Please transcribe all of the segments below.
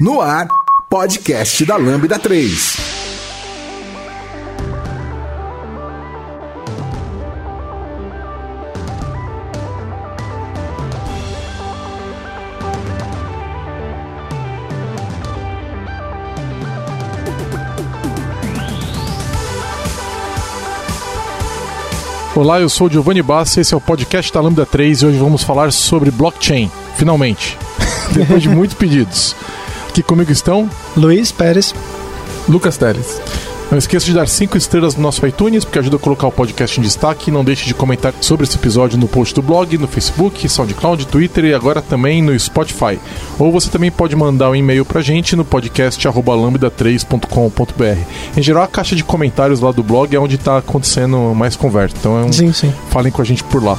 No ar, podcast da Lambda 3. Olá, eu sou o Giovanni Bassi, esse é o podcast da Lambda 3 e hoje vamos falar sobre blockchain, finalmente, depois de muitos pedidos. Aqui comigo estão Luiz Pérez, Lucas Teles. Não esqueça de dar 5 estrelas no nosso iTunes, porque ajuda a colocar o podcast em destaque. Não deixe de comentar sobre esse episódio no post do blog, no Facebook, SoundCloud, Twitter e agora também no Spotify. Ou você também pode mandar um e-mail pra gente no podcast lambda3.com.br. Em geral, a caixa de comentários lá do blog é onde está acontecendo mais conversa. Então é um... sim, sim. falem com a gente por lá.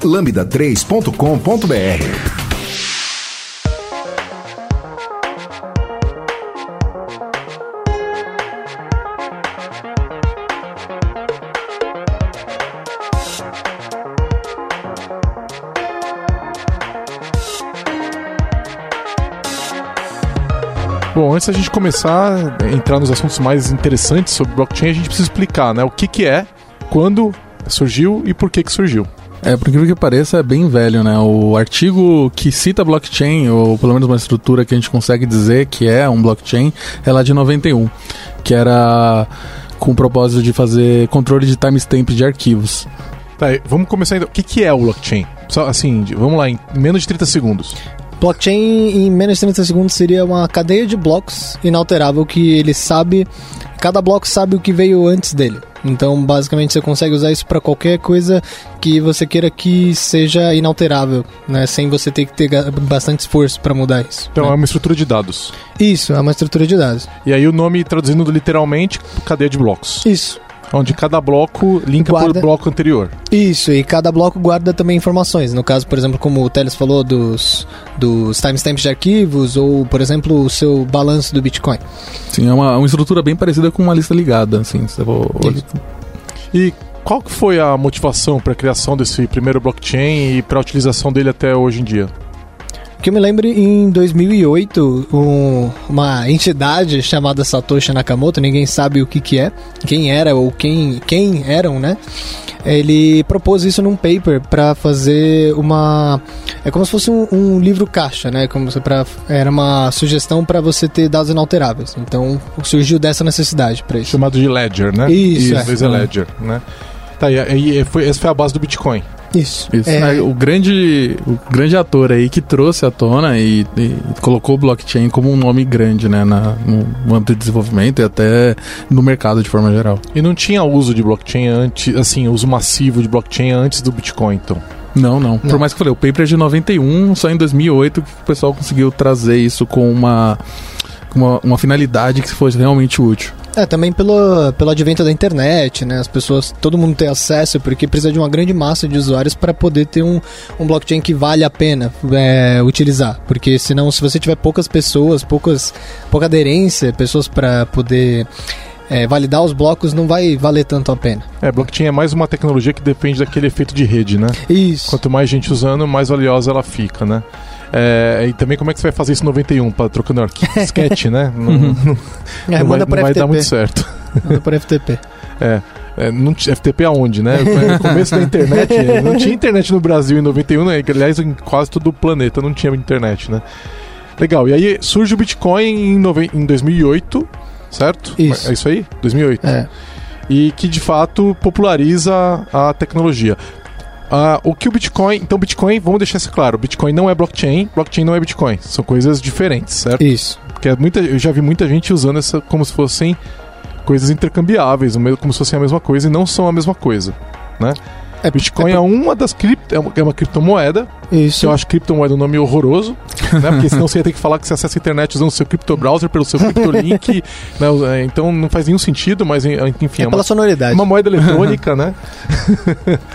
lambda3.com.br. Bom, antes da gente começar a entrar nos assuntos mais interessantes sobre blockchain, a gente precisa explicar né, o que, que é, quando surgiu e por que, que surgiu. É, por incrível que pareça, é bem velho, né? O artigo que cita blockchain, ou pelo menos uma estrutura que a gente consegue dizer que é um blockchain, é lá de 91, que era com o propósito de fazer controle de timestamp de arquivos. Tá, vamos começar então. O que, que é o blockchain? Só assim, vamos lá, em menos de 30 segundos. Blockchain em menos de 30 segundos seria uma cadeia de blocos inalterável que ele sabe, cada bloco sabe o que veio antes dele. Então, basicamente, você consegue usar isso para qualquer coisa que você queira que seja inalterável, né? Sem você ter que ter bastante esforço para mudar isso. Então né? é uma estrutura de dados. Isso, é uma estrutura de dados. E aí o nome traduzindo literalmente cadeia de blocos. Isso. Onde cada bloco linka Guarda- por bloco anterior. Isso, e cada bloco guarda também informações. No caso, por exemplo, como o Teles falou, dos, dos timestamps de arquivos, ou, por exemplo, o seu balanço do Bitcoin. Sim, é uma, uma estrutura bem parecida com uma lista ligada, assim. Vou, E qual que foi a motivação para a criação desse primeiro blockchain e para a utilização dele até hoje em dia? Que eu me lembro, em 2008, um- uma entidade chamada Satoshi Nakamoto, ninguém sabe o que que é, quem era ou quem, quem eram, né? Ele propôs isso num paper para fazer uma... É como se fosse um, um livro caixa, né? Como se pra, era uma sugestão para você ter dados inalteráveis. Então, surgiu dessa necessidade para isso. Chamado de Ledger, né? Isso, Em é. é Ledger, né? Tá, e aí foi, essa foi a base do Bitcoin. Isso. Isso, É, né? o, grande, o grande ator aí que trouxe à tona e, e colocou o blockchain como um nome grande, né, na, no, âmbito de desenvolvimento e até no mercado de forma geral. E não tinha uso de blockchain antes, assim, uso massivo de blockchain antes do Bitcoin, então. Não, não, Por Não. mais que eu falei, o paper é de 91, só em 2008 que o pessoal conseguiu trazer isso com uma, com uma, uma finalidade que fosse realmente útil. É, também pelo, pelo advento da internet, né? As pessoas, todo mundo tem acesso, porque precisa de uma grande massa de usuários para poder ter um, um blockchain que vale a pena é, utilizar. Porque senão, se você tiver poucas pessoas, poucas, pouca aderência, pessoas para poder é, validar os blocos, não vai valer tanto a pena. É, blockchain é mais uma tecnologia que depende daquele efeito de rede, né? Isso. Quanto mais gente usando, mais valiosa ela fica, né? É, e também como é que você vai fazer isso em 91, pra, trocando arquivo, sketch, né? Não, não, É, não vai, não vai dar muito certo. Manda por FTP. É, é, não tinha- FTP aonde, né? No começo da internet, não tinha internet no Brasil em 91, né? Aliás, em quase todo o planeta não tinha internet, né? Legal, e aí surge o Bitcoin em, nove- em 2008, certo? Isso. É isso aí? 2008. É. E que de fato populariza a tecnologia. Ah, o que o Bitcoin. Então, Bitcoin, vamos deixar isso claro: Bitcoin não é blockchain, blockchain não é Bitcoin. São coisas diferentes, certo? Isso. Porque é muita, eu já vi muita gente usando essa como se fossem coisas intercambiáveis, o mesmo- como se fossem a mesma coisa e não são a mesma coisa, né? É, Bitcoin é é, uma das cripto, é uma, é uma criptomoeda. Isso. Eu acho criptomoeda um nome horroroso, né? Porque senão você ia ter que falar que você acessa a internet usando o seu criptobrowser pelo seu criptolink. né? É, Então não faz nenhum sentido, mas enfim, É é pela uma, sonoridade. uma moeda eletrônica, né?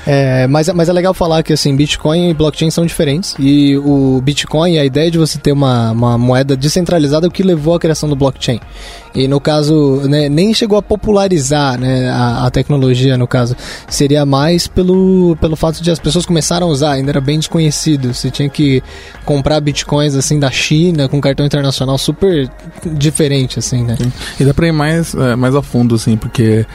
É, mas, mas é legal falar que assim, Bitcoin e blockchain são diferentes. E o Bitcoin, a ideia de você ter uma, uma moeda descentralizada é o que levou à criação do blockchain. E no caso, né, nem chegou a popularizar né, a, a tecnologia, no caso. Seria mais pelo, pelo fato de as pessoas começaram a usar, ainda era bem desconhecido. Você tinha que comprar bitcoins assim da China com cartão internacional super diferente, assim, né? E dá pra ir mais, é, mais a fundo, assim, porque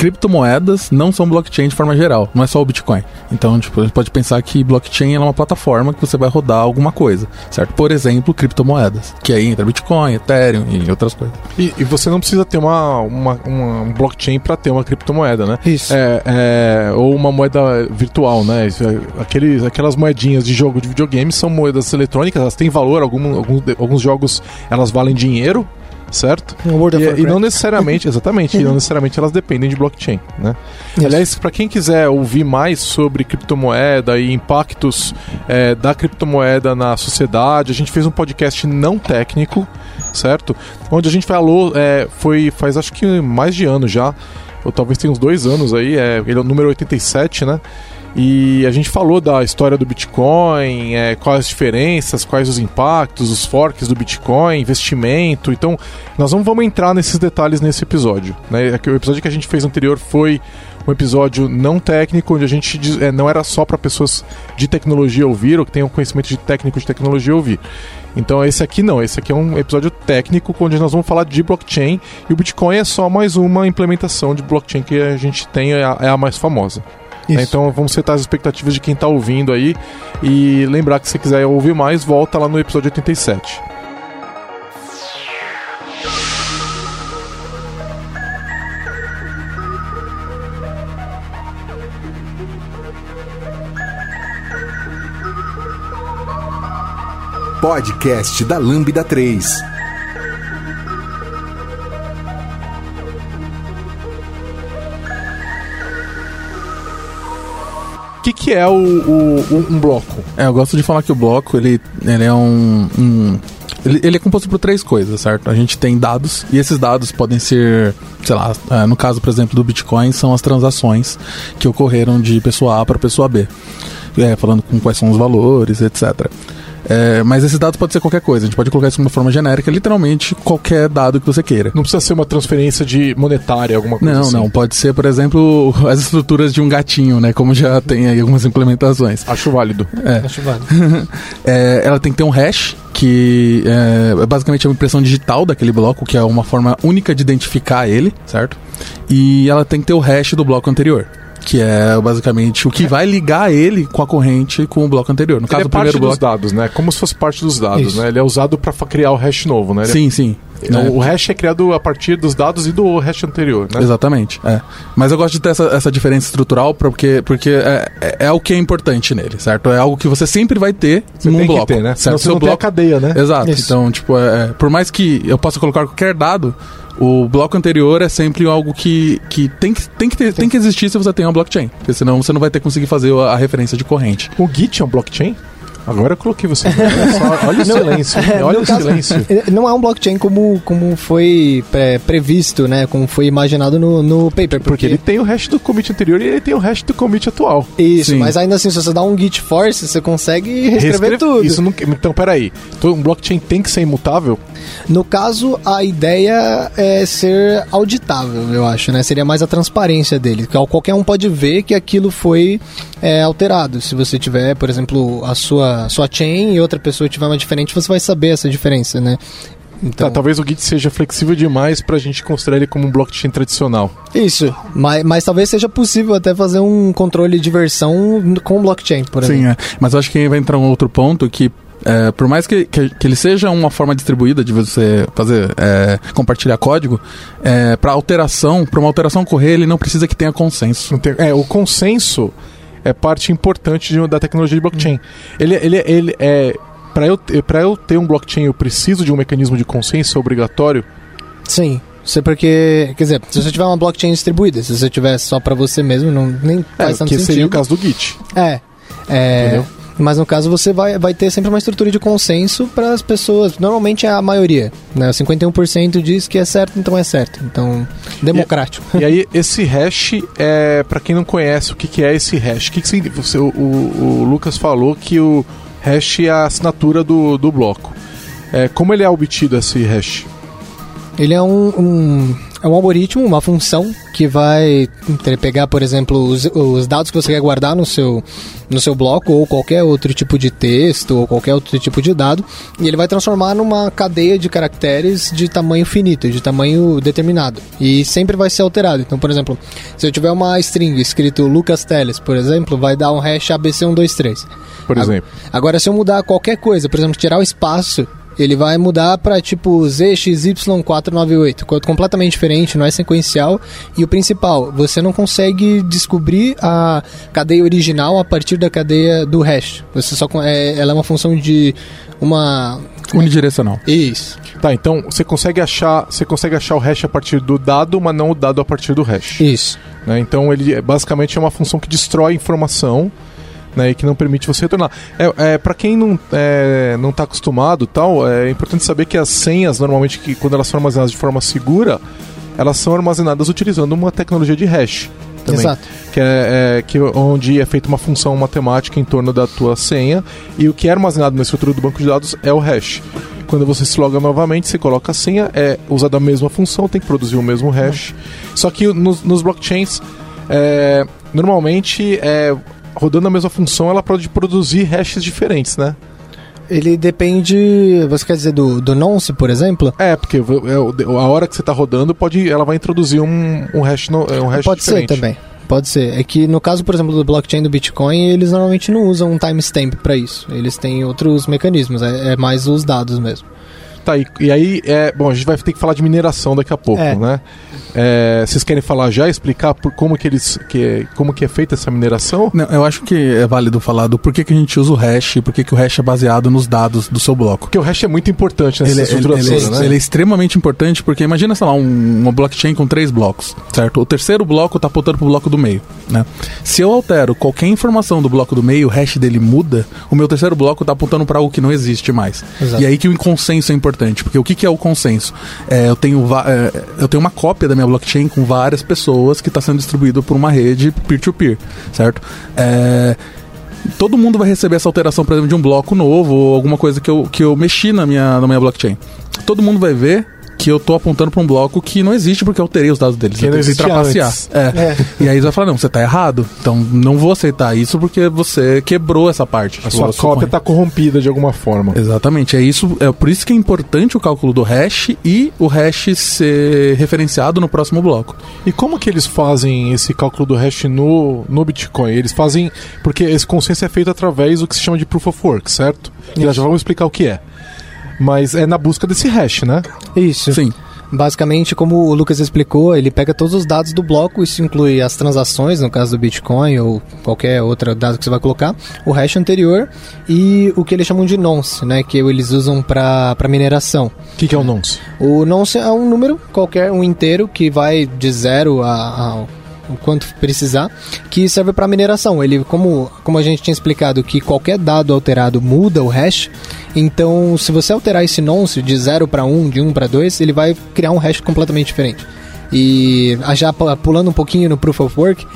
criptomoedas não são blockchain de forma geral, não é só o Bitcoin. Então, tipo, a gente pode pensar que blockchain é uma plataforma que você vai rodar alguma coisa, certo? Por exemplo, criptomoedas, que aí entra Bitcoin, Ethereum e outras coisas. E, e você não precisa ter uma, uma, uma um blockchain para ter uma criptomoeda, né? Isso. É, é, ou uma moeda virtual, né? É- Aqueles, aquelas moedinhas de jogo de videogame são moedas eletrônicas, elas têm valor, algum, alguns, alguns jogos elas valem dinheiro, certo? E, e não necessariamente, exatamente, não necessariamente elas dependem de blockchain, né? Isso. Aliás, para quem quiser ouvir mais sobre criptomoeda e impactos é, da criptomoeda na sociedade, a gente fez um podcast não técnico, certo? Onde a gente falou, é, foi faz acho que mais de ano já, ou talvez tenha uns dois anos aí, é, ele é o número 87, né? E a gente falou da história do Bitcoin, é, quais as diferenças, quais os impactos, os forks do Bitcoin, investimento. Então, nós não vamos entrar nesses detalhes nesse episódio. Né? É O episódio que a gente fez anterior foi um episódio não técnico, onde a gente é, não era só para pessoas de tecnologia ouvir ou que tenham conhecimento de técnico de tecnologia ouvir. Então esse aqui não, esse aqui é um episódio técnico onde nós vamos falar de blockchain e o Bitcoin é só mais uma implementação de blockchain que a gente tem, é a, é a mais famosa. Né? Então vamos setar as expectativas de quem está ouvindo aí e lembrar que se quiser ouvir mais, volta lá no episódio 87. Podcast da Lambda 3. O que, que é o, o- um bloco? É, eu gosto de falar que o bloco, ele, ele é um... um- ele, ele é composto por três coisas, certo? A gente tem dados, e esses dados podem ser, sei lá, é, no caso, por exemplo, do Bitcoin, são as transações que ocorreram de pessoa A para pessoa B. É, falando com quais são os valores, etc. É, mas esses dados podem ser qualquer coisa, a gente pode colocar isso de uma forma genérica, literalmente qualquer dado que você queira. Não precisa ser uma transferência de monetária, alguma coisa Não, assim. não, pode ser, por exemplo, as estruturas de um gatinho, né? Como já tem aí algumas implementações. Acho válido. Acho válido. É, ela tem que ter um hash, que é, é basicamente a impressão digital daquele bloco, que é uma forma única de identificar ele, certo? E ela tem que ter o hash do bloco anterior. Que é basicamente o que vai ligar ele com a corrente com o bloco anterior. No caso, Ele é o parte primeiro dos bloco. dados, né? Como se fosse parte dos dados, Isso. né? Ele é usado para criar o hash novo, né? Ele é- Sim, sim. Então, né? O hash é criado a partir dos dados e do hash anterior, né? Exatamente, é. Mas eu gosto de ter essa, essa diferença estrutural porque, porque é, é, é o que é importante nele, certo? É algo que você sempre vai ter Você num tem bloco. que ter, né? Senão Certo? você não tem a cadeia, né? Exato. Isso. Então, tipo, é, é, por mais que eu possa colocar qualquer dado, o bloco anterior é sempre algo que, que, tem, que, tem, que ter, tem que existir se você tem uma blockchain. Porque senão você não vai ter conseguir fazer a, a referência de corrente. O Git é um blockchain? Agora eu coloquei você. Olha, só, olha o silêncio. Olha No o caso, silêncio. eh, Não é um blockchain como, como foi pré- previsto, né? Como foi imaginado no, no paper. Porque ele tem o hash do commit anterior e ele tem o hash do commit atual. Isso, Sim. mas ainda assim, se você dá um git force, você consegue reescrever Reescreve- tudo. Isso não... Então, peraí. Então, Um blockchain tem que ser imutável? No caso, a ideia é ser auditável, eu acho, né? Seria mais a transparência dele. que Qualquer um pode ver que aquilo foi é, alterado. Se você tiver, por exemplo, a sua, sua chain e outra pessoa tiver uma diferente, você vai saber essa diferença, né? Então, Tá, talvez o Git seja flexível demais pra gente considerar ele como um blockchain tradicional. Isso, mas, mas talvez seja possível até fazer um controle de versão com blockchain, por Sim, exemplo. é. Mas eu acho que vai entrar um outro ponto que. é, por mais que, que, que ele seja uma forma distribuída de você fazer é, compartilhar código, é, para alteração, para uma alteração ocorrer, ele não precisa que tenha consenso. Tem- É, o consenso é parte importante de- da tecnologia de blockchain. Ele, ele, ele é. Para eu, pra eu ter um blockchain, eu preciso de um mecanismo de consenso obrigatório. Sim. Você porque, quer dizer, se você tiver uma blockchain distribuída, se você tiver só para você mesmo, não nem É, faz tanto que sentido. seria o caso do Git. É. é? Mas no caso você vai, vai ter sempre uma estrutura de consenso para as pessoas. Normalmente é a maioria. Né? 51% diz que é certo, então é certo. Então, democrático. E aí, esse hash, é, para quem não conhece o que, que é esse hash, o que, que significa? Você- o- o Lucas falou que o hash é a assinatura do, do bloco. É, como ele é obtido esse hash? Ele é um, um- é um algoritmo, uma função que vai pegar, por exemplo, os, os dados que você quer guardar no seu, no seu bloco ou qualquer outro tipo de texto ou qualquer outro tipo de dado e ele vai transformar numa cadeia de caracteres de tamanho finito, de tamanho determinado e sempre vai ser alterado. Então, por exemplo, se eu tiver uma string escrito Lucas Teles, por exemplo, vai dar um hash ABC123. Por exemplo. Agora, se eu mudar qualquer coisa, por exemplo, tirar o espaço, ele vai mudar para tipo ZXY498, coisa completamente diferente, não é sequencial. E o principal, você não consegue descobrir a cadeia original a partir da cadeia do hash. Você só é, ela é uma função de uma Unidirecional. isso. Tá, então você consegue achar, você consegue achar o hash a partir do dado, mas não o dado a partir do hash. Isso. né? Então ele basicamente é uma função que destrói informação né, e que não permite você retornar. É, é, para quem não é, não está acostumado, tal, é importante saber que as senhas normalmente que quando elas são armazenadas de forma segura, elas são armazenadas utilizando uma tecnologia de hash. Também, Exato. que é, é, que onde é feita uma função matemática em torno da tua senha e o que é armazenado na estrutura do banco de dados é o hash. Quando você se loga novamente, você coloca a senha, é usada a mesma função, tem que produzir o mesmo hash. Só que nos, nos blockchains, é, normalmente, é, rodando a mesma função, ela pode produzir hashes diferentes, né? Ele depende, você quer dizer do, do nonce, por exemplo? É, porque é, a hora que você está rodando, pode, ela vai introduzir um, um hash, no, é, um hash Pode diferente. ser também. Pode ser. É que no caso, por exemplo, do blockchain do Bitcoin, eles normalmente não usam um timestamp para isso. Eles têm outros mecanismos, é, é mais os dados mesmo. Tá, e, e aí, é, bom, a gente vai ter que falar de mineração daqui a pouco, É. né? É, vocês querem falar já, explicar por como que eles, que, como que é feita essa mineração? Não, eu acho que é válido falar do porquê que a gente usa o hash e por que que o hash é baseado nos dados do seu bloco. Porque o hash é muito importante nessa Ele, ele, estrutura ele- toda, né? ele é extremamente importante porque imagina, sei lá, um- uma blockchain com três blocos, certo? O terceiro bloco está apontando para o bloco do meio, né? Se eu altero qualquer informação do bloco do meio, o hash dele muda, o meu terceiro bloco está apontando para algo que não existe mais. Exato. E aí que o consenso é importante, porque o que, que é o consenso? É, eu, tenho é, eu tenho uma cópia da minha blockchain com várias pessoas que está sendo distribuído por uma rede peer-to-peer, certo? É, todo mundo vai receber essa alteração, por exemplo, de um bloco novo ou alguma coisa que eu, que eu mexi na minha, na minha blockchain. Todo mundo vai ver que eu tô apontando para um bloco que não existe porque eu alterei os dados deles. Que eu não existia trapacear. antes. É. E aí você vai falar, não, você tá errado. Então não vou aceitar isso porque você quebrou essa parte. A sua Eu cópia suponho. está corrompida de alguma forma. Exatamente, é isso, é por isso que é importante o cálculo do hash e o hash ser referenciado no próximo bloco. E como que eles fazem esse cálculo do hash no, no Bitcoin? Eles fazem. Porque esse consenso é feito através do que se chama de Proof of Work, certo? E nós já vamos explicar o que é. Mas é na busca desse hash, né? Isso. Sim. Basicamente, como o Lucas explicou, ele pega todos os dados do bloco, isso inclui as transações, no caso do Bitcoin ou qualquer outro dado que você vai colocar, o hash anterior e o que eles chamam de nonce, né, que eles usam para mineração. O que, que é o nonce? O nonce é um número qualquer, um inteiro, que vai de zero a, a quanto precisar, que serve para mineração. Ele, como, como a gente tinha explicado, que qualquer dado alterado muda o hash, então se você alterar esse nonce de 0 para 1, de 1 para 2, ele vai criar um hash completamente diferente. E ah, já pu- pulando um pouquinho no Proof of Work,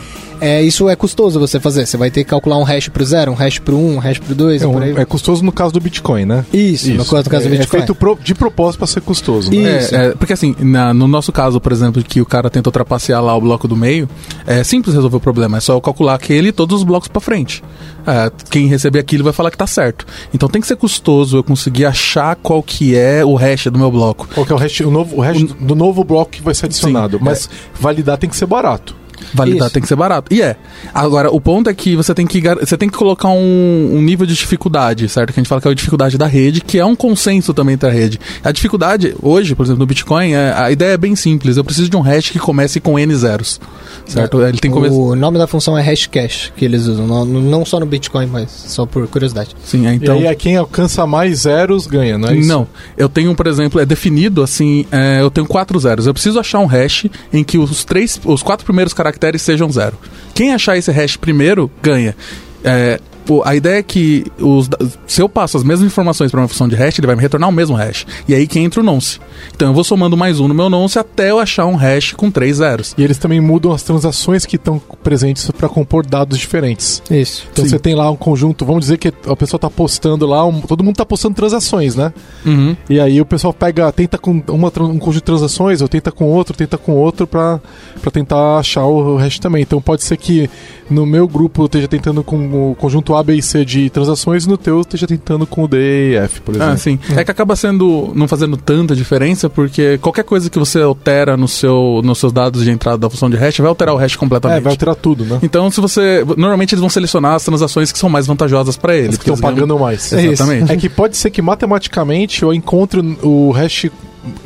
é, isso é custoso você fazer. Você vai ter que calcular um hash pro 0, um hash pro 1, um hash pro 2, É, um- por aí. é custoso no caso do Bitcoin, né? Isso, no caso, no caso é, do Bitcoin. É feito pro- de propósito para ser custoso. Né? Isso. É, é, porque assim, na- no nosso caso, por exemplo, que o cara tentou trapacear lá o bloco do meio, é simples resolver o problema. É só eu calcular aquele e todos os blocos pra frente. É, quem receber aquilo vai falar que tá certo. Então tem que ser custoso eu conseguir achar qual que é o hash do meu bloco. Qual que é o hash, o novo, o hash do novo bloco que vai ser adicionado. é. Mas validar tem que ser barato. Validar Isso. tem que ser barato. E é. Agora, o ponto é que você tem que, você tem que colocar um, um nível de dificuldade, certo? Que a gente fala que é a dificuldade da rede, que é um consenso também entre a rede. A dificuldade, hoje, por exemplo, no Bitcoin, é- a ideia é bem simples. Eu preciso de um hash que comece com N zeros, certo? Ele tem começar... O nome da função é hashcash, que eles usam. Não, não só no Bitcoin, mas só por curiosidade. Sim, é, então... E aí é quem alcança mais zeros ganha, não é isso? Não, eu tenho, por exemplo, é definido assim, é, eu tenho quatro zeros. Eu preciso achar um hash em que os três, os quatro primeiros caracteres sejam zero. Quem achar esse hash primeiro ganha. É, a ideia é que os se eu passo as mesmas informações para uma função de hash, ele vai me retornar o mesmo hash. E aí que entra o nonce. Então eu vou somando mais um no meu nonce até eu achar um hash com três zeros. E eles também mudam as transações que estão presentes para compor dados diferentes. Isso. Então Sim. você tem lá um conjunto, vamos dizer que a pessoa tá postando lá, um- todo mundo tá postando transações, né? Uhum. E aí o pessoal pega, tenta com uma, um conjunto de transações, ou tenta com outro, tenta com outro pra, pra tentar achar o, o hash também. Então pode ser que no meu grupo eu esteja tentando com o conjunto A, B e C de transações e no teu eu esteja tentando com o D e F, por exemplo. Ah, sim. É que acaba sendo não fazendo tanta diferença, porque qualquer coisa que você altera no seu, nos seus dados de entrada da função de hash vai alterar o hash completamente. É, vai alterar tudo, né? Então, se você. Normalmente eles vão selecionar as transações que são mais vantajosas para eles. Eles que estão pagando mais. É isso. Exatamente. É que pode ser que matematicamente eu encontre o hash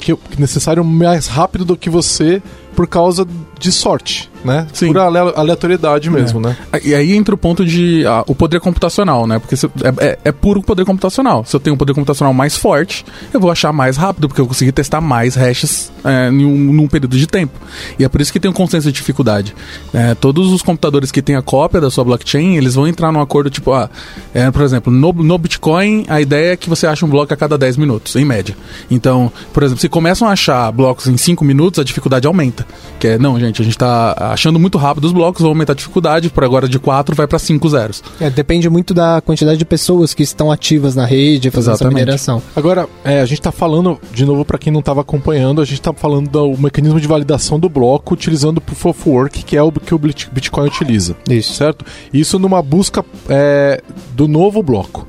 que eu- necessário mais rápido do que você por causa de sorte, né? Sim. Por ale- aleatoriedade mesmo, né? E aí entra o ponto de ah, o poder computacional, né? Porque se- é, é- é puro poder computacional. Se eu tenho um poder computacional mais forte, eu vou achar mais rápido, porque eu consegui testar mais hashes é, em um, num período de tempo. E é por isso que tem um consenso de dificuldade. É, todos os computadores que têm a cópia da sua blockchain, eles vão entrar num acordo tipo, ah, é, por exemplo, no, no Bitcoin, a ideia é que você ache um bloco a cada 10 minutos, em média. Então, por exemplo, se começam a achar blocos em 5 minutos, a dificuldade aumenta. Que é, não, gente, a gente tá achando muito rápido os blocos, vou aumentar a dificuldade, por agora de 4 vai para 5 zeros. É, depende muito da quantidade de pessoas que estão ativas na rede fazendo essa Exatamente. mineração. Agora, é, a gente tá falando, de novo, para quem não estava acompanhando, a gente tá falando do mecanismo de validação do bloco utilizando o Proof of Work, que é o que o Bit- Bitcoin utiliza. Isso. Certo? Isso numa busca é, do novo bloco.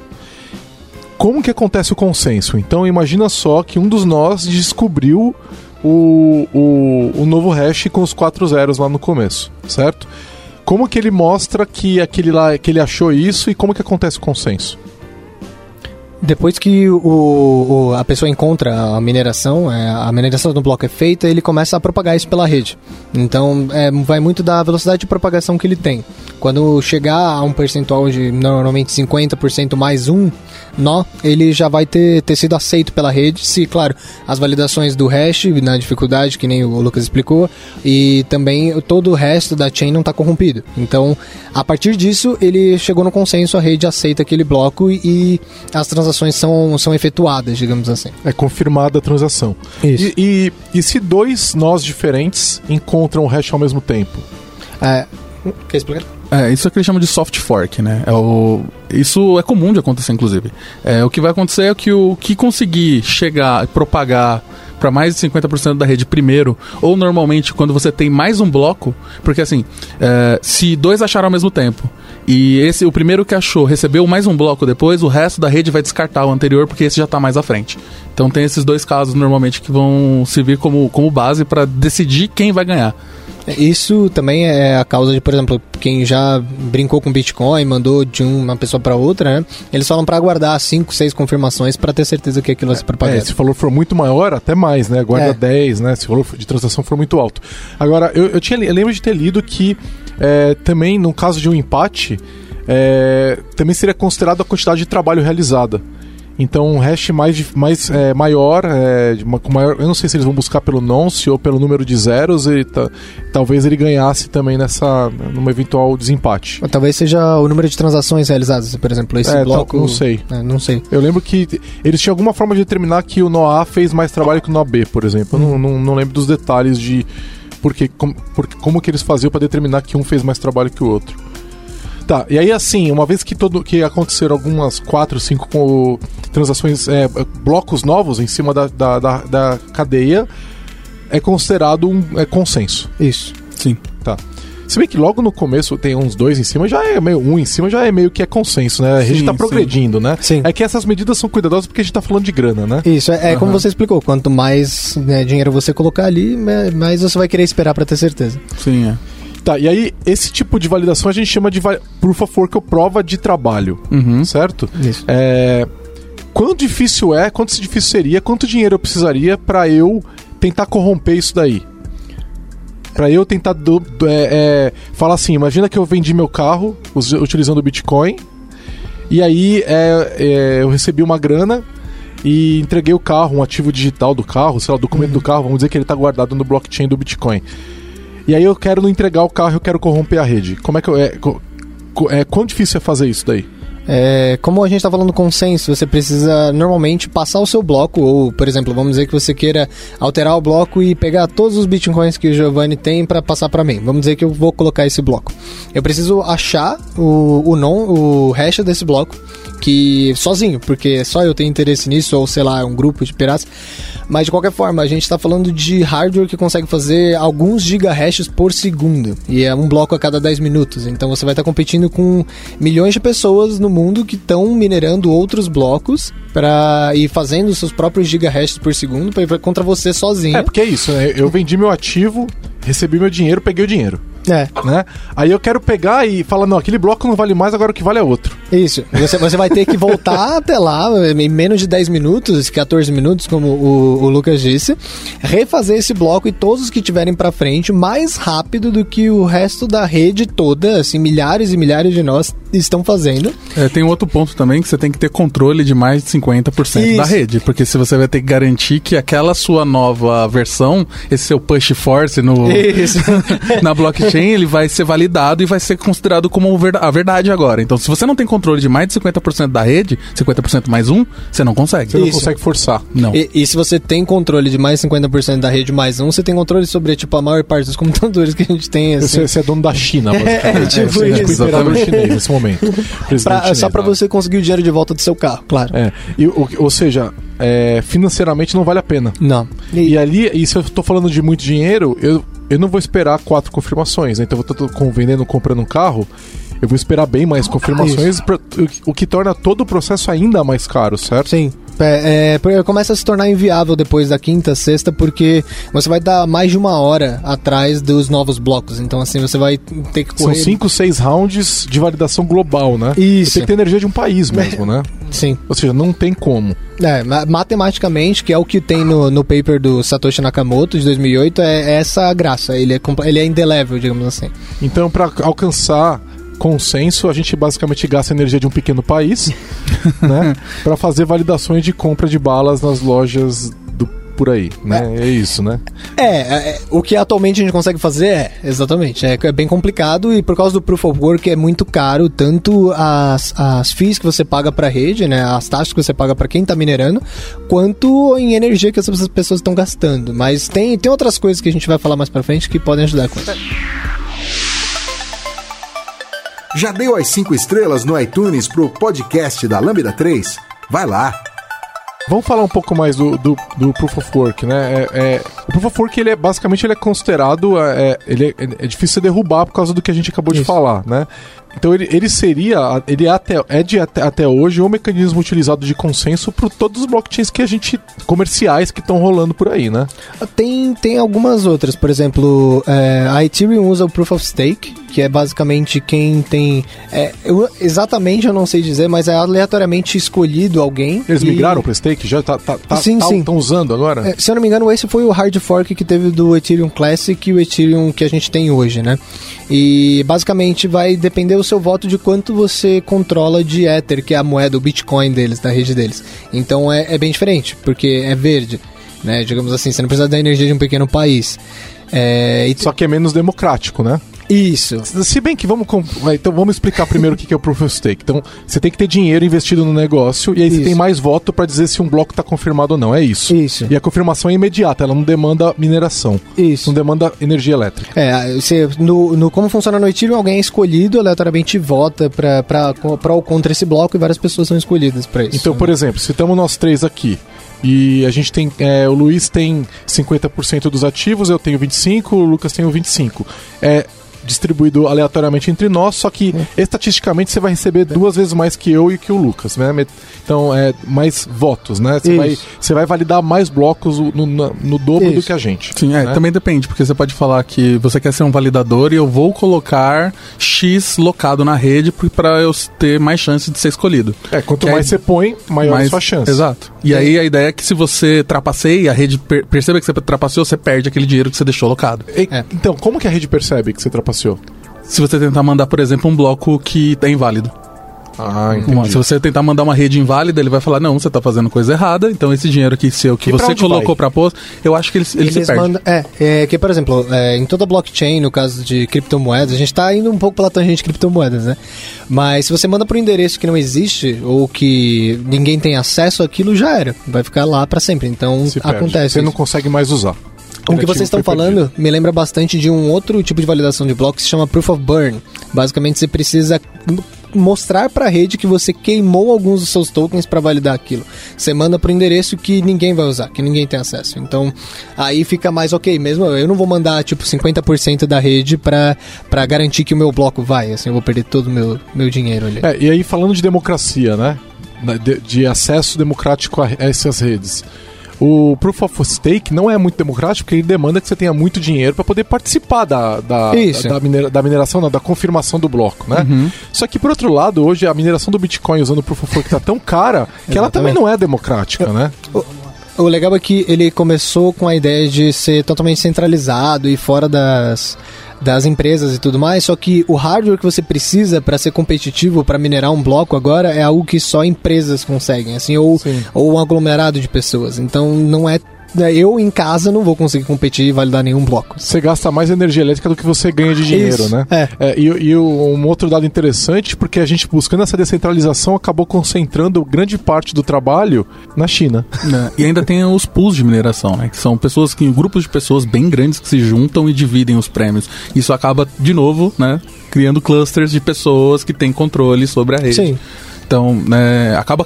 Como que acontece o consenso? Então imagina só que um dos nós descobriu o, o, o novo hash com os quatro zeros lá no começo, certo? Como que ele mostra que aquele lá que ele achou isso e como que acontece o consenso? Depois que o, o- a pessoa encontra a mineração, é, a mineração do bloco é feita, ele começa a propagar isso pela rede. Então, é, vai muito da velocidade de propagação que ele tem. Quando chegar a um percentual de normalmente 50% mais um nó, ele já vai ter, ter sido aceito pela rede. Se, claro, as validações do hash na dificuldade, que nem o Lucas explicou, e também todo o resto da chain não está corrompido. Então, a partir disso, ele chegou no consenso, a rede aceita aquele bloco e, e as transações são, são efetuadas, digamos assim. É confirmada a transação. Isso. E, e, e se dois nós diferentes encontram o hash ao mesmo tempo? É, quer explicar? É, isso é o que eles chamam de soft fork, né? É o... Isso é comum de acontecer, inclusive. É, o que vai acontecer é que o que conseguir chegar e propagar para mais de 50% da rede primeiro, ou normalmente quando você tem mais um bloco, porque assim, é, se dois acharam ao mesmo tempo e esse o primeiro que achou recebeu mais um bloco depois, o resto da rede vai descartar o anterior porque esse já está mais à frente. Então tem esses dois casos normalmente que vão servir como, como base para decidir quem vai ganhar. Isso também é a causa de, por exemplo, quem já brincou com Bitcoin, mandou de uma pessoa para outra, né? Eles falam para aguardar 5, 6 confirmações para ter certeza que aquilo vai É, propagado. se o valor for muito maior, até mais, né? Guarda É. 10, né? Se o valor de transação for muito alto. Agora, eu, eu, tinha, eu lembro de ter lido que é, também, no caso de um empate, é, também seria considerado a quantidade de trabalho realizada. Então, um hash mais, mais é, maior, é, maior, eu não sei se eles vão buscar pelo nonce ou pelo número de zeros, e ta- talvez ele ganhasse também nessa, num eventual desempate. Ou Talvez seja o número de transações realizadas, por exemplo, esse É, tal- bloco. não sei. É, não sei. Eu lembro que eles tinham alguma forma de determinar que o nó A fez mais trabalho que o nó B, por exemplo. Eu não, não, não lembro dos detalhes de porque, com, porque, como que eles faziam para determinar que um fez mais trabalho que o outro. Tá, e aí assim, uma vez que, todo, que aconteceram algumas quatro, cinco com- transações, é, blocos novos em cima da, da, da, da cadeia, é considerado um é, consenso. Isso. Sim. Se bem que logo no começo tem uns dois em cima, já é meio. Um em cima já é meio que é consenso, né? A gente Sim, tá sim. progredindo, né? Sim. É que essas medidas são cuidadosas porque a gente tá falando de grana, né? Isso, é, é como Aham. você explicou. Quanto mais né, dinheiro você colocar ali, mais você vai querer esperar para ter certeza. Sim, é. Tá, e aí esse tipo de validação a gente chama de Proof of Work ou prova de trabalho, Uhum. certo? Isso. É, quão difícil é, quanto difícil seria, quanto dinheiro eu precisaria pra eu tentar corromper isso daí? Pra eu tentar do- é, é, falar assim, imagina que eu vendi meu carro us- utilizando o Bitcoin e aí é, é, eu recebi uma grana e entreguei o carro, um ativo digital do carro, sei lá, o documento do carro, vamos dizer que ele está guardado no blockchain do Bitcoin. E aí eu quero não entregar o carro, eu quero corromper a rede. Como é que eu, é, co- é quão difícil é fazer isso daí? É, como a gente está falando consenso, você precisa normalmente passar o seu bloco, ou, por exemplo, vamos dizer que você queira alterar o bloco e pegar todos os bitcoins que o Giovanni tem para passar para mim. Vamos dizer que eu vou colocar esse bloco. Eu preciso achar o, o non, o hash desse bloco, que sozinho, porque só eu tenho interesse nisso, ou sei lá, um grupo de piratas. Mas de qualquer forma, a gente está falando de hardware que consegue fazer alguns gigahashes por segundo. E é um bloco a cada 10 minutos. Então você vai estar competindo com milhões de pessoas no mundo que estão minerando outros blocos para e fazendo seus próprios gigahashes por segundo pra, contra você sozinho. É, porque é isso, né? Eu vendi meu ativo, recebi meu dinheiro, peguei o dinheiro. É, Né? Aí eu quero pegar e falar, não, aquele bloco não vale mais, agora o que vale é outro. isso. Você, você vai ter que voltar até lá em menos de 10 minutos, 14 minutos, como o, o Lucas disse, refazer esse bloco e todos os que tiverem para frente mais rápido do que o resto da rede toda, assim, milhares e milhares de nós estão fazendo. É, tem um outro ponto também que você tem que ter controle de mais de 50% da Isso. rede, porque se você vai ter que garantir que aquela sua nova versão, esse seu push force no, Isso. na blockchain, ele vai ser validado e vai ser considerado como a verdade agora. Então, se você não tem controle de mais de 50% da rede, 50% mais um, você não consegue. Você não Isso. consegue forçar. Não. E, e se você tem controle de mais 50% da rede mais um, você tem controle sobre, tipo, a maior parte dos computadores que a gente tem, assim. Você, você é dono da China, basicamente. É, tipo você é isso. imperador chinês nesse momento. Pra- chinês, só pra né? você conseguir o dinheiro de volta do seu carro, claro. É. E, o- ou seja, é, financeiramente não vale a pena. Não. E ali, e se eu tô falando de muito dinheiro, eu, eu não vou esperar quatro confirmações. Né? Então eu tô com- vendendo, comprando um carro, eu vou esperar bem mais confirmações, pra- o, o que torna todo o processo ainda mais caro, certo? Sim. É, é, começa a se tornar inviável depois da quinta, sexta, porque você vai dar mais de uma hora atrás dos novos blocos. Então, assim, você vai ter que São correr. cinco, seis rounds de validação global, né? Isso. Tem que ter energia de um país mesmo, né? Sim. Ou seja, não tem como. É, ma- matematicamente, que é o que tem no, no paper do Satoshi Nakamoto de 2008, é, é essa graça. Ele é, ele é indelével, digamos assim. Então, para alcançar consenso, a gente basicamente gasta a energia de um pequeno país, né? Para fazer validações de compra de balas nas lojas do por aí, né? É, isso, né? É, é, é, o que atualmente a gente consegue fazer é, exatamente, é, é bem complicado e por causa do Proof of Work é muito caro, tanto as, as fees que você paga para a rede, né, as taxas que você paga para quem está minerando, quanto em energia que essas pessoas estão gastando. Mas tem, tem outras coisas que a gente vai falar mais para frente que podem ajudar com isso. Já deu as 5 estrelas no iTunes pro podcast da Lambda 3? Vai lá! Vamos falar um pouco mais do, do, do Proof of Work, né? É, é, o Proof of Work, ele é, basicamente, ele é considerado... É, ele é, é difícil você derrubar por causa do que a gente acabou de Isso. falar, né? Então, ele, ele seria... Ele é, até, é de até, até hoje o mecanismo utilizado de consenso para todos os blockchains que a gente... comerciais que estão rolando por aí, né? Tem, tem algumas outras, por exemplo, é, a Ethereum usa o Proof of Stake, que é basicamente quem tem. é, eu- exatamente eu não sei dizer, mas é aleatoriamente escolhido alguém. Eles e- migraram para Stake? Já tá, tá, tá, Sim, tá- sim. Estão usando agora? É, se eu não me engano, esse foi o hard fork que teve do Ethereum Classic e o Ethereum que a gente tem hoje, né? E basicamente vai depender o seu voto de quanto você controla de Ether, que é a moeda, o Bitcoin deles, da rede deles. Então é, é bem diferente, porque é verde, né? Digamos assim, você não precisa da energia de um pequeno país. É, Só que é menos democrático, né? Isso. Se bem que vamos. Então vamos explicar primeiro o que é o Proof of Stake. Então, você tem que ter dinheiro investido no negócio e aí você Isso. tem mais voto para dizer se um bloco está confirmado ou não. É isso. Isso. E a confirmação é imediata, ela não demanda mineração. Isso. Não demanda energia elétrica. É, você, no, no como funciona no Ethereum, alguém é escolhido aleatoriamente vota pra ou contra esse bloco e várias pessoas são escolhidas pra isso. Então, por exemplo, se estamos nós três aqui e a gente tem. é, o Luiz tem 50% dos ativos, eu tenho 25%, o Lucas tem o 25%. É, distribuído aleatoriamente entre nós, só que estatisticamente você vai receber duas vezes mais que eu e que o Lucas, né? Então, é mais votos, né? Você vai, você vai validar mais blocos no, no, no dobro do Isso. que a gente. Sim, é, né? também depende, porque você pode falar que você quer ser um validador e eu vou colocar X locado na rede para eu ter mais chance de ser escolhido. É, quanto Que mais aí- você põe, maior a Mas- sua chance. Exato. E aí a ideia é que se você trapaceia e a rede per- perceba que você trapaceou, você perde aquele dinheiro que você deixou locado. E- É. Então, como que a rede percebe que você trapaceou? Se você tentar mandar, por exemplo, um bloco que é inválido. Ah, Uma- se você tentar mandar uma rede inválida, ele vai falar, não, você tá fazendo coisa errada, então esse dinheiro aqui seu que E você colocou vai? pra pôr, eu acho que ele, ele se perde. mandam- é, é que, por exemplo, é, em toda blockchain, no caso de criptomoedas, a gente está indo um pouco pela tangente de criptomoedas, né? Mas se você manda para um endereço que não existe ou que ninguém tem acesso àquilo, já era. Vai ficar lá para sempre. Então, Se perde. acontece. Você não isso. consegue mais usar. O que vocês estão falando perdido. me lembra bastante de um outro tipo de validação de bloco que se chama Proof of Burn. Basicamente, você precisa mostrar para a rede que você queimou alguns dos seus tokens para validar aquilo. Você manda para o endereço que ninguém vai usar, que ninguém tem acesso. Então, aí fica mais ok. Mesmo eu não vou mandar tipo 50% da rede para garantir que o meu bloco vai. Assim, eu vou perder todo o meu, meu dinheiro ali. É, e aí falando de democracia, né? De, de acesso democrático a essas redes. O Proof of Stake não é muito democrático porque ele demanda que você tenha muito dinheiro para poder participar da, da, da, minera- da mineração, não, da confirmação do bloco, né? Uhum. Só que por outro lado, hoje a mineração do Bitcoin usando o Proof of Work tá tão cara que ela também não é democrática, né? O legal é que ele começou com a ideia de ser totalmente centralizado e fora das, das empresas e tudo mais, só que o hardware que você precisa para ser competitivo, para minerar um bloco agora, é algo que só empresas conseguem, assim, ou, Sim. ou um aglomerado de pessoas. Então não é. Eu em casa não vou conseguir competir e validar nenhum bloco. Você gasta mais energia elétrica do que você ganha de dinheiro, Isso, né? é. e e o- um outro dado interessante, porque a gente buscando essa descentralização acabou concentrando grande parte do trabalho na China. né? E ainda tem os pools de mineração, né? Que são pessoas que, grupos de pessoas bem grandes que se juntam e dividem os prêmios. Isso acaba, de novo, né? Criando clusters de pessoas que têm controle sobre a rede. Sim. Então, né, acaba.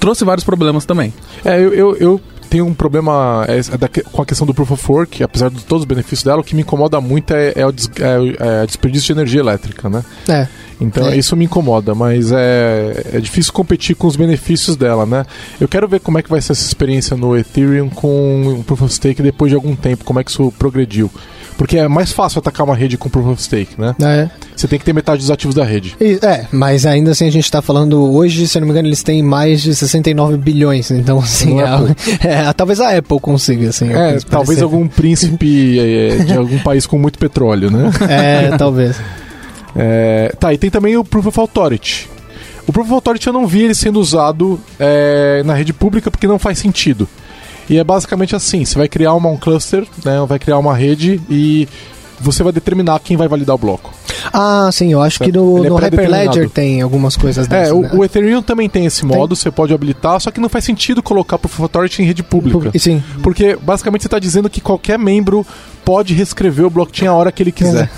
Trouxe vários problemas também. É, eu, eu, eu tenho um problema é, é com a questão do Proof of Work, apesar de todos os benefícios dela, o que me incomoda muito é, é o, des, é, é desperdício de energia elétrica, né? É. Então É. isso me incomoda, mas é, é difícil competir com os benefícios dela, né? Eu quero ver como é que vai ser essa experiência no Ethereum com o Proof of Stake depois de algum tempo, como é que isso progrediu. Porque é mais fácil atacar uma rede com Proof of Stake, né? É. Você tem que ter metade dos ativos da rede. E- É, mas ainda assim a gente tá falando hoje, se eu não me engano, eles têm mais de 69 bilhões, então assim, é é algo- é, talvez a Apple consiga, assim. É, talvez algum príncipe é, de algum país com muito petróleo, né? É, talvez. É, tá, e tem também o Proof of Authority. O Proof of Authority eu não vi ele sendo usado é, na rede pública porque não faz sentido. E é basicamente assim: você vai criar uma, um cluster, né, vai criar uma rede e você vai determinar quem vai validar o bloco. Ah, sim, eu acho que no, é no. Hyperledger tem algumas coisas É, dessas. o, né? o Ethereum também tem esse modo, você pode habilitar, só que não faz sentido colocar Proof of Authority em rede pública. Sim, Porque basicamente você está dizendo que qualquer membro pode reescrever o blockchain a hora que ele quiser.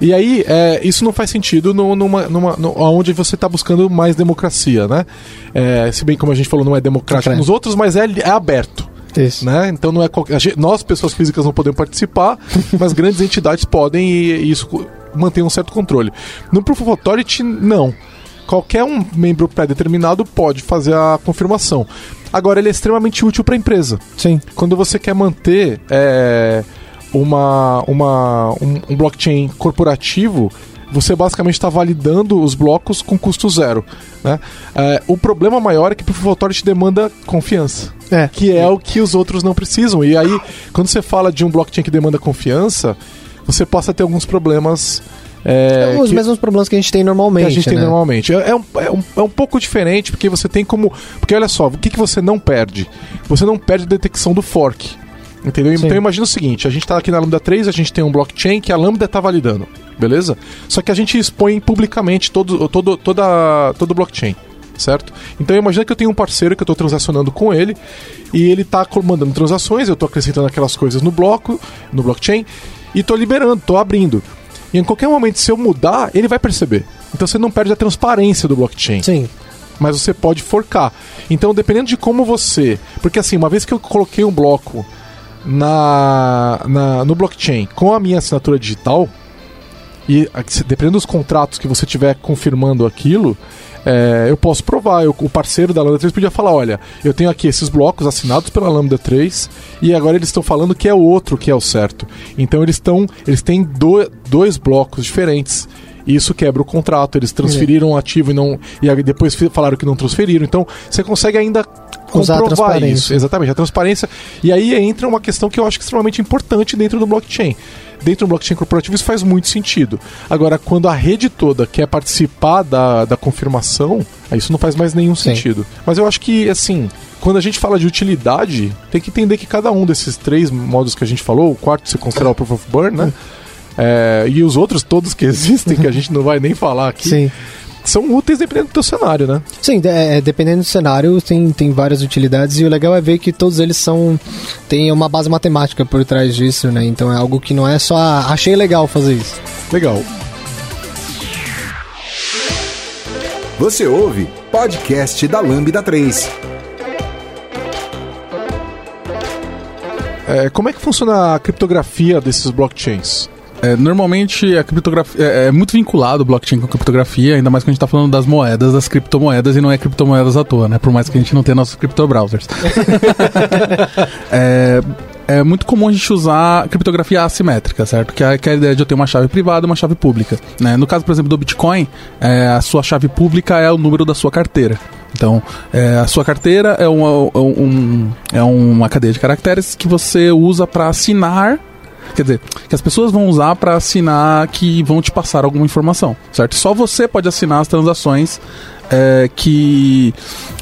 E aí, é, isso não faz sentido no, numa, numa, no, onde você está buscando mais democracia, né? É, se bem como a gente falou, não é democrático nos outros, mas é, é aberto. Isso. Né? Então não é qualquer, nós, pessoas físicas, não podemos participar, mas grandes entidades podem e, isso mantém um certo controle. No Proof of Authority, não. Qualquer um membro pré-determinado pode fazer a confirmação. Agora, ele é extremamente útil para a empresa Sim. quando você quer manter é, uma, uma, um, um blockchain corporativo, você basicamente está validando os blocos com custo zero. Né? É, o problema maior é que Proof of Authority demanda confiança, É. que é o que os outros não precisam. E aí, quando você fala de um blockchain que demanda confiança, você passa a ter alguns problemas. é, os que- mesmos problemas que a gente tem normalmente. a gente tem né? normalmente. É, é um, é, um, é um pouco diferente, porque você tem como. Porque olha só, o que, que você não perde? Você não perde a detecção do fork. Entendeu? Sim. Então imagina o seguinte: a gente está aqui na Lambda 3, a gente tem um blockchain que a Lambda está validando, beleza? Só que a gente expõe publicamente todo, todo, toda, todo o blockchain. Certo? Então imagina que eu tenho um parceiro que eu estou transacionando com ele e ele está mandando transações, eu estou acrescentando aquelas coisas no bloco, no blockchain, e estou liberando, estou abrindo. E em qualquer momento, se eu mudar, ele vai perceber. Então você não perde a transparência do blockchain Sim. mas você pode forcar. Então, dependendo de como você. Porque assim, uma vez que eu coloquei um bloco na, na- no blockchain com a minha assinatura digital, e dependendo dos contratos que você tiver confirmando aquilo, é, eu posso provar. Eu- o parceiro da Lambda 3 podia falar: olha, eu tenho aqui esses blocos assinados pela Lambda 3 e agora eles estão falando que é o outro que é o certo. Então eles estão. Eles têm do- dois blocos diferentes. E Isso quebra o contrato, eles transferiram o ativo e não. E depois falaram que não transferiram. Então, você consegue ainda Usar comprovar isso. Exatamente, a transparência. E aí entra uma questão que eu acho extremamente importante dentro do blockchain. Dentro do blockchain corporativo isso faz muito sentido. Agora, quando a rede toda quer participar da, da confirmação, isso não faz mais nenhum Sim. sentido. Mas eu acho que, assim, quando a gente fala de utilidade, tem que entender que cada um desses três modos que a gente falou, o quarto se considerar o Proof of Burn, né? É, e os outros todos que existem, que a gente não vai nem falar aqui, Sim. são úteis dependendo do teu cenário, né? Sim, é, dependendo do cenário, tem, tem várias utilidades e o legal é ver que todos eles são. tem uma base matemática por trás disso, né? Então é algo que não é só ah, achei legal fazer isso. Legal. Você ouve podcast da Lambda 3. É, como é que funciona a criptografia desses blockchains? É, normalmente a criptografia é, é muito vinculado o blockchain com a criptografia, ainda mais quando a gente está falando das moedas, das criptomoedas, e não é criptomoedas à toa, né? Por mais que a gente não tenha nossos criptobrowsers. é, é muito comum a gente usar criptografia assimétrica, certo? Que é, que é a ideia de eu ter uma chave privada e uma chave pública. Né? No caso, por exemplo, do Bitcoin, é, a sua chave pública é o número da sua carteira. Então, é, a sua carteira é uma, um- é uma cadeia de caracteres que você usa para assinar Quer dizer, que as pessoas vão usar para assinar que vão te passar alguma informação, certo? Só você pode assinar as transações é, que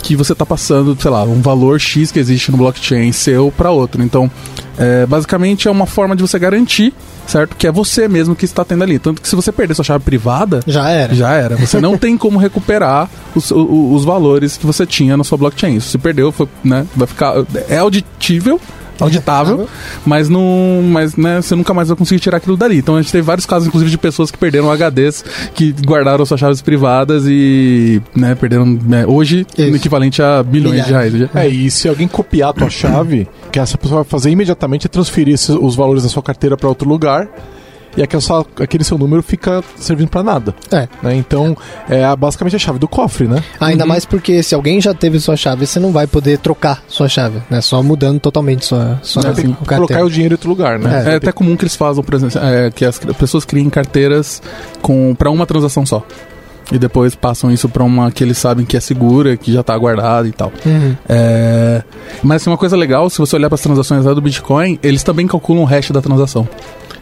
que você está passando, sei lá, um valor X que existe no blockchain seu para outro. Então, é, basicamente é uma forma de você garantir, certo? Que é você mesmo que está tendo ali. Tanto que se você perder sua chave privada, Já era. já era. Você não tem como recuperar os, os valores que você tinha na sua blockchain. Isso se perdeu, foi, né, vai ficar. É auditível. Auditável, mas não. Mas né, você nunca mais vai conseguir tirar aquilo dali. Então a gente teve vários casos, inclusive, de pessoas que perderam HDs, que guardaram suas chaves privadas e né, perderam né, hoje Isso. no equivalente a bilhões de reais. É, e se alguém copiar a tua chave, que essa pessoa vai fazer imediatamente é transferir esses- os valores da sua carteira para outro lugar. E aquele, só- aquele seu número fica servindo para nada. É. né? Então, é a- basicamente a chave do cofre, né? Ainda mais porque se alguém já teve sua chave, você não vai poder trocar sua chave, né? Só mudando totalmente sua, sua que carteira. colocar o dinheiro em outro lugar, né? É, até comum que eles façam, por exemplo, é, que as pessoas criem carteiras com para uma transação só. E depois passam isso para uma que eles sabem que é segura, que já tá guardada e tal. Uhum. É, Mas assim, uma coisa legal, se você olhar para as transações lá do Bitcoin, eles também calculam o hash da transação.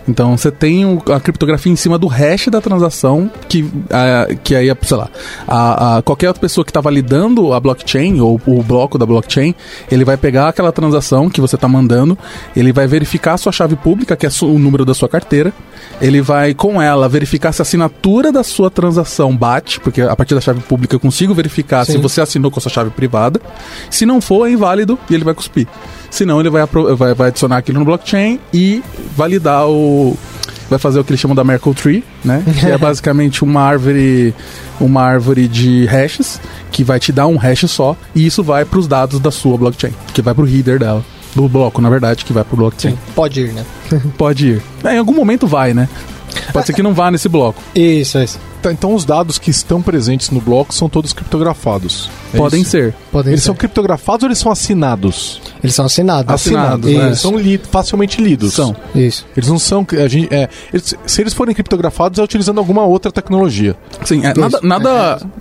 Então você tem o- a criptografia em cima do hash da transação, que, a- que aí, sei lá, a, a- qualquer outra pessoa que está validando a blockchain ou o bloco da blockchain, ele vai pegar aquela transação que você está mandando, ele vai verificar a sua chave pública, que é o número da sua carteira, ele vai com ela verificar se a assinatura da sua transação bate, porque a partir da chave pública eu consigo verificar se Sim. você assinou com a sua chave privada. Se não for, é inválido e ele vai cuspir. Se não, ele vai, vai, vai adicionar aquilo no blockchain e validar o. Vai fazer o que eles chamam da Merkle Tree, né? Que é basicamente uma árvore, uma árvore de hashes que vai te dar um hash só e isso vai para os dados da sua blockchain, que vai para o header dela, do bloco, na verdade, que vai para o blockchain. Sim, pode ir, né? Pode ir. É, em algum momento vai, né? Pode ser que não vá nesse bloco. Isso, isso. Tá, Então, os dados que estão presentes no bloco são todos criptografados. É Podem isso? ser. Podem Eles ser. são criptografados ou eles são assinados? Eles são assinados. Assinados, Isso. né? Eles são li- facilmente lidos. São. Isso. Eles não são. A gente, é, eles- se eles forem criptografados, é utilizando alguma outra tecnologia. Sim, é, nada, nada,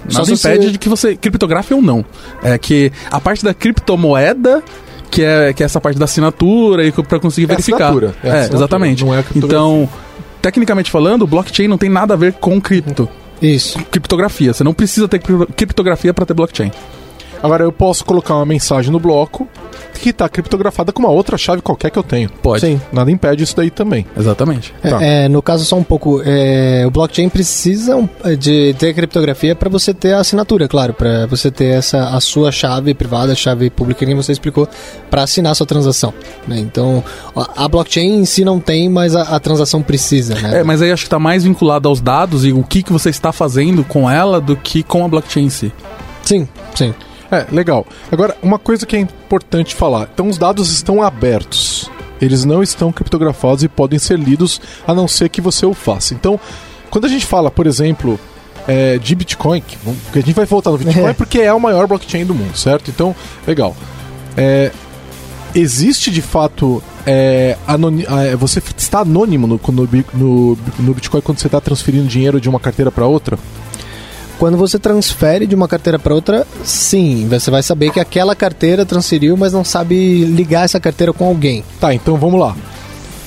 É, só nada impede você- de que você criptografe ou não. É que a parte da criptomoeda, que é, que é essa parte da assinatura e para conseguir É verificar. assinatura, é É, assinatura, exatamente. não é então, tecnicamente falando, o blockchain não tem nada a ver com cripto, Isso. criptografia. Você não precisa ter cri- criptografia para ter blockchain. Agora, eu posso colocar uma mensagem no bloco que está criptografada com uma outra chave qualquer que eu tenho. Pode. Sim. Nada impede isso daí também. Exatamente. É, Tá. é, no caso, só um pouco, é, o blockchain precisa de ter criptografia para você ter a assinatura, claro, para você ter essa a sua chave privada, a chave pública, que você explicou, para assinar a sua transação. né? Então, a blockchain em si não tem, mas a, a transação precisa, né? É, mas aí acho que tá mais vinculado aos dados e o que, que você está fazendo com ela do que com a blockchain em si. Sim, sim. É, legal. Agora, uma coisa que é importante falar. Então, os dados estão abertos. Eles não estão criptografados e podem ser lidos, a não ser que você o faça. Então, quando a gente fala, por exemplo, é, de Bitcoin, que, a gente vai voltar no Bitcoin É. porque é o maior blockchain do mundo, certo? Então, legal. É, existe de fato. é, é, você está anônimo no, no, no, no Bitcoin quando você está transferindo dinheiro de uma carteira para outra? Quando você transfere de uma carteira para outra, sim, você vai saber que aquela carteira transferiu, mas não sabe ligar essa carteira com alguém. Tá, então vamos lá.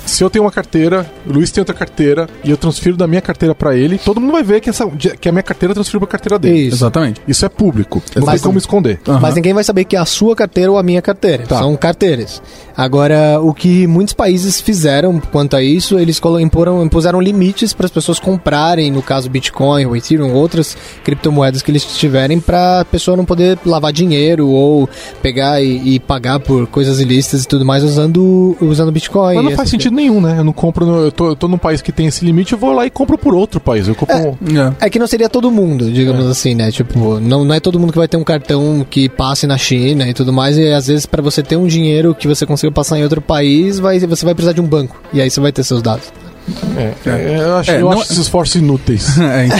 Se eu tenho uma carteira, o Luiz tem outra carteira e eu transfiro da minha carteira para ele, todo mundo vai ver que, essa, que a minha carteira transferiu para a carteira dele. Isso. Exatamente. Isso é público. Não Mas- tem como esconder. Aham. Mas ninguém vai saber que é a sua carteira ou a minha carteira. Tá. São carteiras. Agora, o que muitos países fizeram quanto a isso, eles colo- imporam, impuseram limites para as pessoas comprarem, no caso Bitcoin, ou Ethereum, outras criptomoedas que eles tiverem, para a pessoa não poder lavar dinheiro ou pegar e, e pagar por coisas ilícitas e tudo mais usando, usando Bitcoin. Mas não faz sentido nenhum, né? Eu não compro. No, eu, tô, eu tô num país que tem esse limite, eu vou lá e compro por outro país. Eu compro. um- É. É que não seria todo mundo, digamos assim, né? Tipo, não, não é todo mundo que vai ter um cartão que passe na China e tudo mais, e às vezes para você ter um dinheiro que você consiga passar em outro país, vai, você vai precisar de um banco. E aí você vai ter seus dados. É, é, eu acho, É, eu não- acho esses esforços inúteis. É, então.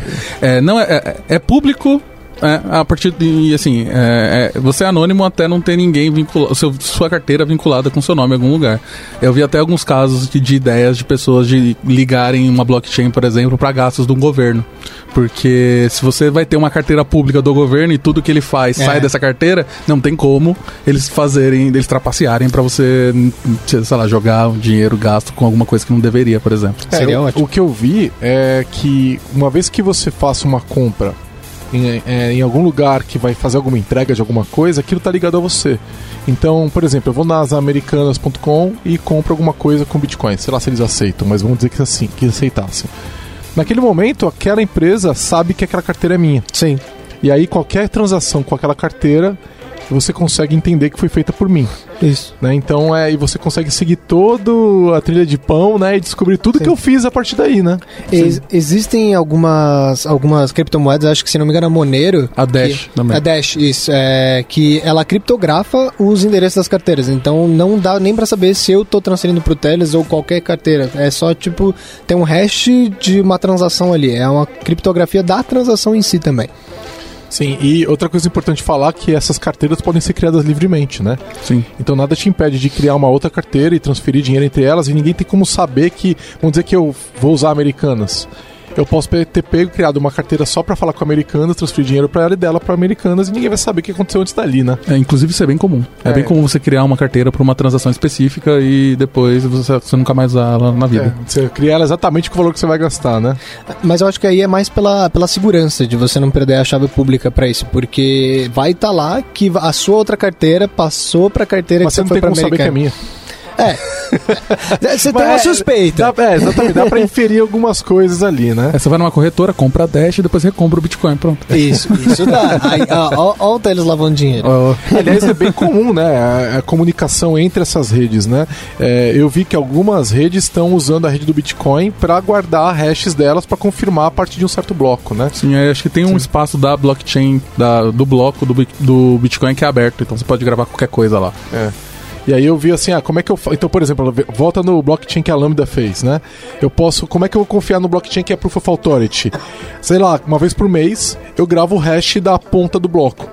É, não é, é, é público. É, a partir de assim, é, é, você é anônimo até não ter ninguém vinculado, seu, sua carteira vinculada com seu nome em algum lugar. Eu vi até alguns casos de, de ideias de pessoas de ligarem uma blockchain, por exemplo, para gastos do governo. Porque se você vai ter uma carteira pública do governo e tudo que ele faz É. sai dessa carteira, não tem como eles fazerem, eles trapacearem para você, sei lá, jogar o dinheiro gasto com alguma coisa que não deveria, por exemplo. É, Seria o- ótimo. O que eu vi é que uma vez que você faça uma compra em, é, em algum lugar que vai fazer alguma entrega de alguma coisa, aquilo tá ligado a você. Então, por exemplo, eu vou nas americanas.com e compro alguma coisa com Bitcoin. Sei lá se eles aceitam, mas vamos dizer que assim, que aceitassem. Naquele momento, aquela empresa sabe que aquela carteira é minha. Sim. E aí qualquer transação com aquela carteira, você consegue entender que foi feita por mim. Isso. né? Então é, e você consegue seguir toda a trilha de pão, né? E descobrir tudo Sim. que eu fiz a partir daí, né? Ex- existem algumas, algumas criptomoedas, acho que se não me engano, a Monero. A Dash que, também. A Dash, isso. É, que ela criptografa os endereços das carteiras. Então não dá nem pra saber se eu tô transferindo pro Teles ou qualquer carteira. É só, tipo, tem um hash de uma transação ali. É uma criptografia da transação em si também. Sim, e outra coisa importante falar é que essas carteiras podem ser criadas livremente, né? Sim. Então nada te impede de criar uma outra carteira e transferir dinheiro entre elas e ninguém tem como saber que, vamos dizer que eu vou usar americanas. Eu posso ter pego criado uma carteira só pra falar com americanas, transferir dinheiro pra ela e dela pra americanas e ninguém vai saber o que aconteceu antes dali, né? É, inclusive isso é bem comum. É, É. bem comum você criar uma carteira para uma transação específica e depois você, você nunca mais usar ela na vida. É, você cria ela exatamente com o valor que você vai gastar, né? Mas eu acho que aí é mais pela, pela segurança de você não perder a chave pública pra isso. Porque vai estar lá que a sua outra carteira passou pra carteira Mas que você você não foi tem pra como saber que é americana. minha. É. Você tem uma é, suspeita. Dá, é, exatamente. Dá pra inferir algumas coisas ali, né? Aí você vai numa corretora, compra a Dash e depois recompra o Bitcoin, pronto. Isso, isso dá. Aí, ó, ó, ó o Teles lavando dinheiro. Aliás, é bem comum, né? A, a comunicação entre essas redes, né? É, eu vi que algumas redes estão usando a rede do Bitcoin para guardar hashes delas para confirmar a partir de um certo bloco, né? Sim, acho que tem um espaço da blockchain, da, do bloco do, do Bitcoin que é aberto, então você pode gravar qualquer coisa lá. É. E aí eu vi assim, ah, como é que eu. Então, por exemplo, volta no blockchain que a Lambda fez, né? Eu posso. Como é que eu vou confiar no blockchain que é Proof of Authority? Sei lá, uma vez por mês eu gravo o hash da ponta do bloco.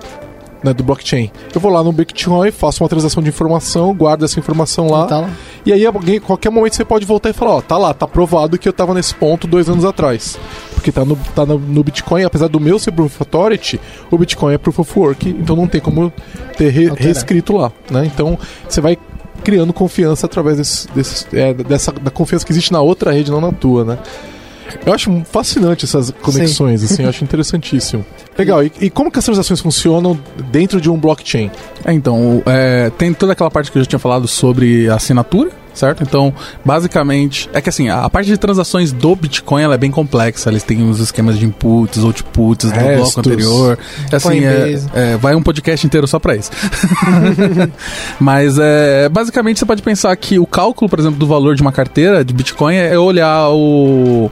Né, do blockchain. Eu vou lá no Bitcoin, faço uma transação de informação, guardo essa informação lá. Tá lá. E aí, alguém, qualquer momento você pode voltar e falar: Ó, tá lá, tá provado que eu tava nesse ponto dois anos atrás. Porque tá no, tá no, no Bitcoin, apesar do meu ser Proof of Authority, o Bitcoin é Proof of Work, então não tem como ter re- reescrito lá. Né? Então você vai criando confiança através desse, desse- é, dessa, da confiança que existe na outra rede, não na tua, né? Eu acho fascinante essas conexões, assim, eu acho interessantíssimo. Legal, e, e como que as transações funcionam dentro de um blockchain? É, então, é, tem toda aquela parte que eu já tinha falado sobre assinatura, certo? Então, basicamente, é que assim, a, parte de transações do Bitcoin ela é bem complexa. Eles têm os esquemas de inputs, outputs do bloco Restos. anterior. É, Assim, é, é, vai um podcast inteiro só pra isso. Mas é, basicamente você pode pensar que o cálculo, por exemplo, do valor de uma carteira de Bitcoin é olhar o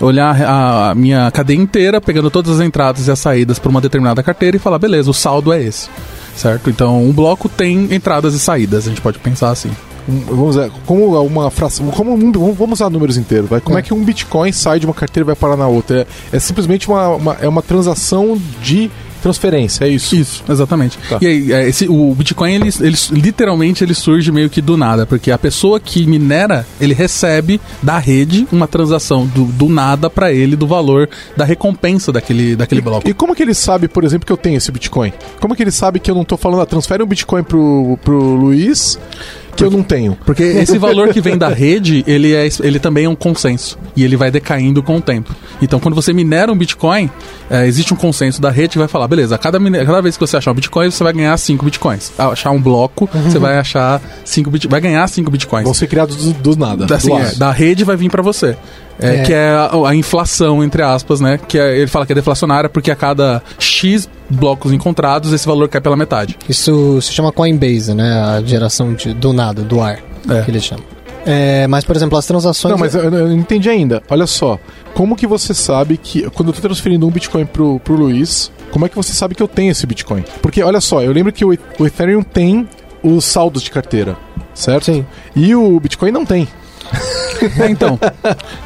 olhar a, a minha cadeia inteira, pegando todas as entradas e as saídas para uma determinada carteira e falar, beleza, o saldo é esse. Certo? Então, um bloco tem entradas e saídas, a gente pode pensar assim. Vamos dizer, como uma fração, como um- vamos usar números inteiros, vai? Como é. É. que um Bitcoin sai de uma carteira e vai parar na outra? É, é simplesmente uma, uma- é uma transação de transferência, é isso? Isso, exatamente. Tá. E aí, é, esse, o Bitcoin, ele, ele- literalmente, ele surge meio que do nada, porque a pessoa que minera, ele recebe da rede uma transação do, do nada pra ele, do valor da recompensa daquele, daquele bloco. E como que ele sabe, por exemplo, que eu tenho esse Bitcoin? Como que ele sabe que eu não tô falando, ah, transfere um Bitcoin pro, pro Luiz que eu não tenho? Porque esse valor que vem da rede, ele, é, ele também é um consenso. E ele vai decaindo com o tempo. Então, quando você minera um Bitcoin, é, existe um consenso da rede que vai falar, beleza, cada, cada vez que você achar um Bitcoin, você vai ganhar 5 Bitcoins. Achar um bloco, você vai achar 5 Bitcoins. Vai ganhar 5 Bitcoins. Vão ser criados do, do nada. Da, assim, do é, da rede vai vir pra você. É, É. Que é a, a inflação, entre aspas, né? Que é- ele fala que é deflacionária porque a cada X blocos encontrados, esse valor cai pela metade. Isso se chama Coinbase, né? A geração de, do nada, do ar, É. que eles chamam. É, mas, por exemplo, as transações. Não, mas eu, eu não entendi ainda. Olha só, como que você sabe que quando eu tô transferindo um Bitcoin pro, pro Luiz, como é que você sabe que eu tenho esse Bitcoin? Porque olha só, eu lembro que o, o Ethereum tem os saldos de carteira, certo? Sim. E o Bitcoin não tem. É, então,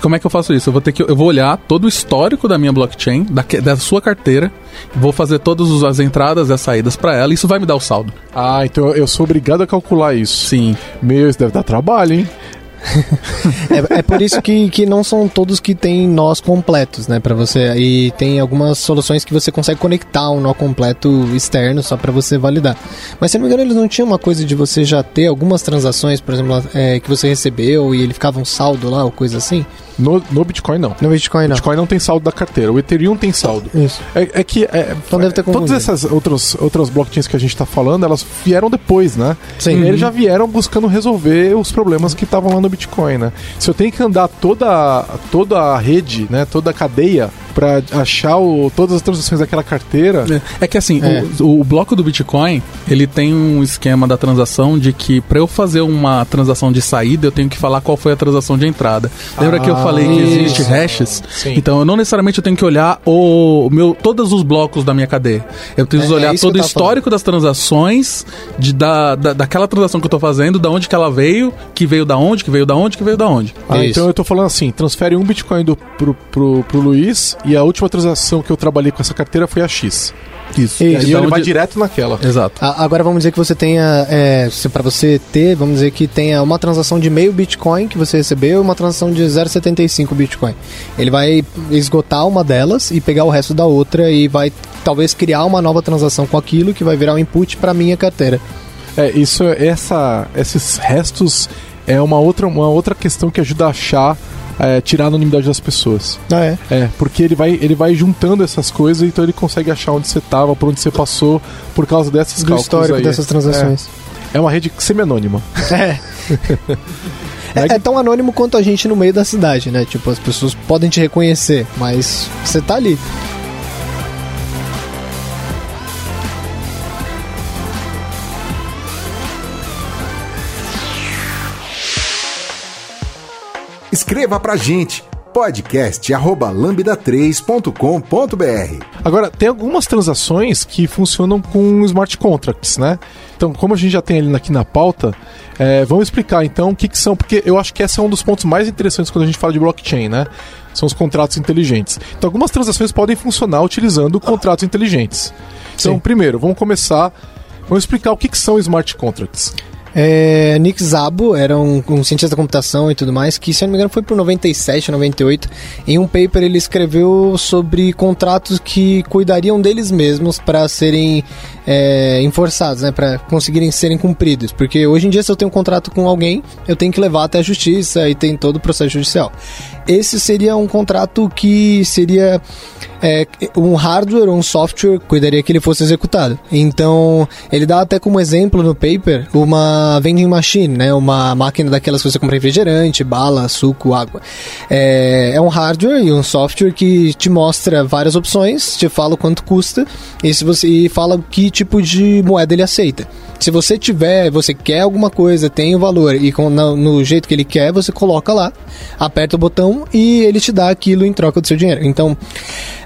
como é que eu faço isso? Eu vou ter que eu vou olhar todo o histórico da minha blockchain, da, da sua carteira, vou fazer todas as entradas e as saídas pra ela, e isso vai me dar o saldo. Ah, então eu sou obrigado a calcular isso. Sim. Meu, isso deve dar trabalho, hein? É, é por isso que, que não são todos que têm nós completos, né, Pra você. E tem algumas soluções que você consegue conectar um nó completo externo só pra você validar. Mas se não me engano, eles não tinham uma coisa de você já ter algumas transações, por exemplo, é, que você recebeu e ele ficava um saldo lá ou coisa assim? No, no Bitcoin não. No Bitcoin não. Bitcoin não tem saldo da carteira. O Ethereum tem saldo. Isso. É, é que. é, Então deve ter Todas confundido. essas outras, outras blockchains que a gente tá falando, elas vieram depois, né? Sim. E eles já vieram buscando resolver os problemas que estavam lá no Bitcoin, né? Se eu tenho que andar toda, toda a rede, né? Toda a cadeia pra achar o, todas as transações daquela carteira. É que assim, É. O, o bloco do Bitcoin, ele tem um esquema da transação de que pra eu fazer uma transação de saída, eu tenho que falar qual foi a transação de entrada. Lembra que eu Ah, falei que existe isso. hashes? Sim. Então, eu não necessariamente eu tenho que olhar o meu todos os blocos da minha cadeia. Eu preciso É, é olhar isso todo o histórico das transações de, da, da, daquela transação que eu tô fazendo, da onde que ela veio, que veio da onde, que veio da onde, que veio da onde. Ah, Isso. então eu tô falando assim: transfere um Bitcoin do, pro, pro, pro Luiz e a última transação que eu trabalhei com essa carteira foi a X. Isso. E Isso. aí Da ele vai onde- direto naquela. Exato. A- Agora vamos dizer que você tenha, é, se para você ter, vamos dizer que tenha uma transação de meio Bitcoin que você recebeu e uma transação de 0,75 Bitcoin. Ele vai esgotar uma delas e pegar o resto da outra e vai talvez criar uma nova transação com aquilo que vai virar um input para minha carteira. É, isso, essa, esses restos é uma outra, uma outra questão que ajuda a achar, é, tirar a anonimidade das pessoas. Ah, é? É, porque ele vai, ele vai juntando essas coisas, então ele consegue achar onde você tava, por onde você passou, por causa desses Do histórico aí. dessas transações. É, é uma rede semi-anônima. É. É, é tão anônimo quanto a gente no meio da cidade, né? Tipo, as pessoas podem te reconhecer, mas você tá ali. Escreva pra gente podcast@lambda3.com.br. Agora, tem algumas transações que funcionam com smart contracts, né? Então, como a gente já tem ali aqui na pauta, é, vamos explicar então o que, que são, porque eu acho que esse é um dos pontos mais interessantes quando a gente fala de blockchain, né? São os contratos inteligentes. Então, algumas transações podem funcionar utilizando contratos inteligentes. Então, Sim. primeiro, vamos começar. Vamos explicar o que, que são smart contracts. É, Nick Szabo era um, um cientista da computação e tudo mais, que se eu não me engano foi por 97, 98. Em um paper ele escreveu sobre contratos que cuidariam deles mesmos para serem é, enforçados, né, para conseguirem serem cumpridos. Porque hoje em dia se eu tenho um contrato com alguém, eu tenho que levar até a justiça e tem todo o processo judicial. Esse seria um contrato que seria é, um hardware ou um software cuidaria que ele fosse executado. Então, ele dá até como exemplo no paper uma vending machine, né? Uma máquina daquelas que você compra refrigerante, bala, suco, água. É, é um hardware e um software que te mostra várias opções, te fala o quanto custa e, se você, e fala que tipo de moeda ele aceita. Se você tiver, você quer alguma coisa, tem o valor e com, no, no jeito que ele quer, você coloca lá, aperta o botão e ele te dá aquilo em troca do seu dinheiro. Então,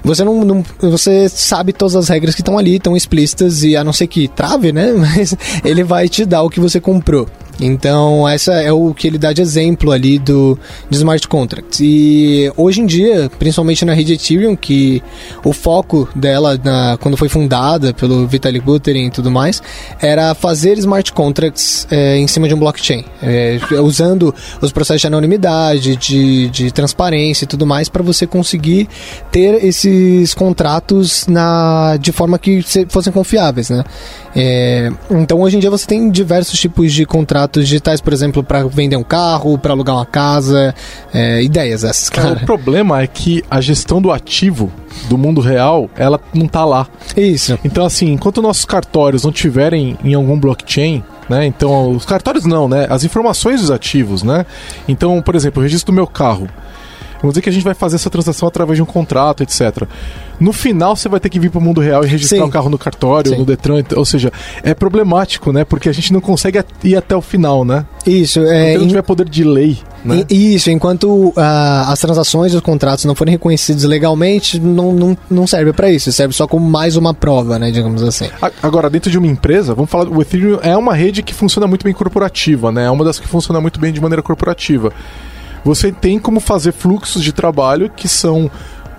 você não, não- você sabe todas as regras que estão ali, estão explícitas e a não ser que trave, né? Mas ele vai te dar o que você comprou. Então, essa é o que ele dá de exemplo ali do de smart contracts. E hoje em dia, principalmente na rede Ethereum, que o foco dela na, quando foi fundada pelo Vitalik Buterin e tudo mais, era fazer smart contracts é, em cima de um blockchain, é, usando os processos de anonimidade, de, de transparência e tudo mais para você conseguir ter esses contratos na de forma que fossem confiáveis, né? É, então hoje em dia você tem diversos tipos de contratos digitais, por exemplo, para vender um carro, para alugar uma casa, é, ideias essas, cara. O problema é que a gestão do ativo do mundo real, ela não tá lá. Isso. Então assim, enquanto nossos cartórios não tiverem em algum blockchain, né? Então, os cartórios não, né? As informações dos ativos, né? Então, por exemplo, o registro do meu carro. Vamos dizer que a gente vai fazer essa transação através de um contrato, etc. No final, você vai ter que vir para o mundo real e registrar o um carro no cartório, Sim. no Detran. Ou seja, é problemático, né? Porque a gente não consegue ir até o final, né? Isso. É, então, não tiver poder de lei. Né? Isso, enquanto uh, as transações e os contratos não forem reconhecidos legalmente, não, não, não serve para isso. Serve só como mais uma prova, né? Digamos assim. Agora, dentro de uma empresa, vamos falar. O Ethereum é uma rede que funciona muito bem corporativa, né? É uma das que funciona muito bem de maneira corporativa você tem como fazer fluxos de trabalho que são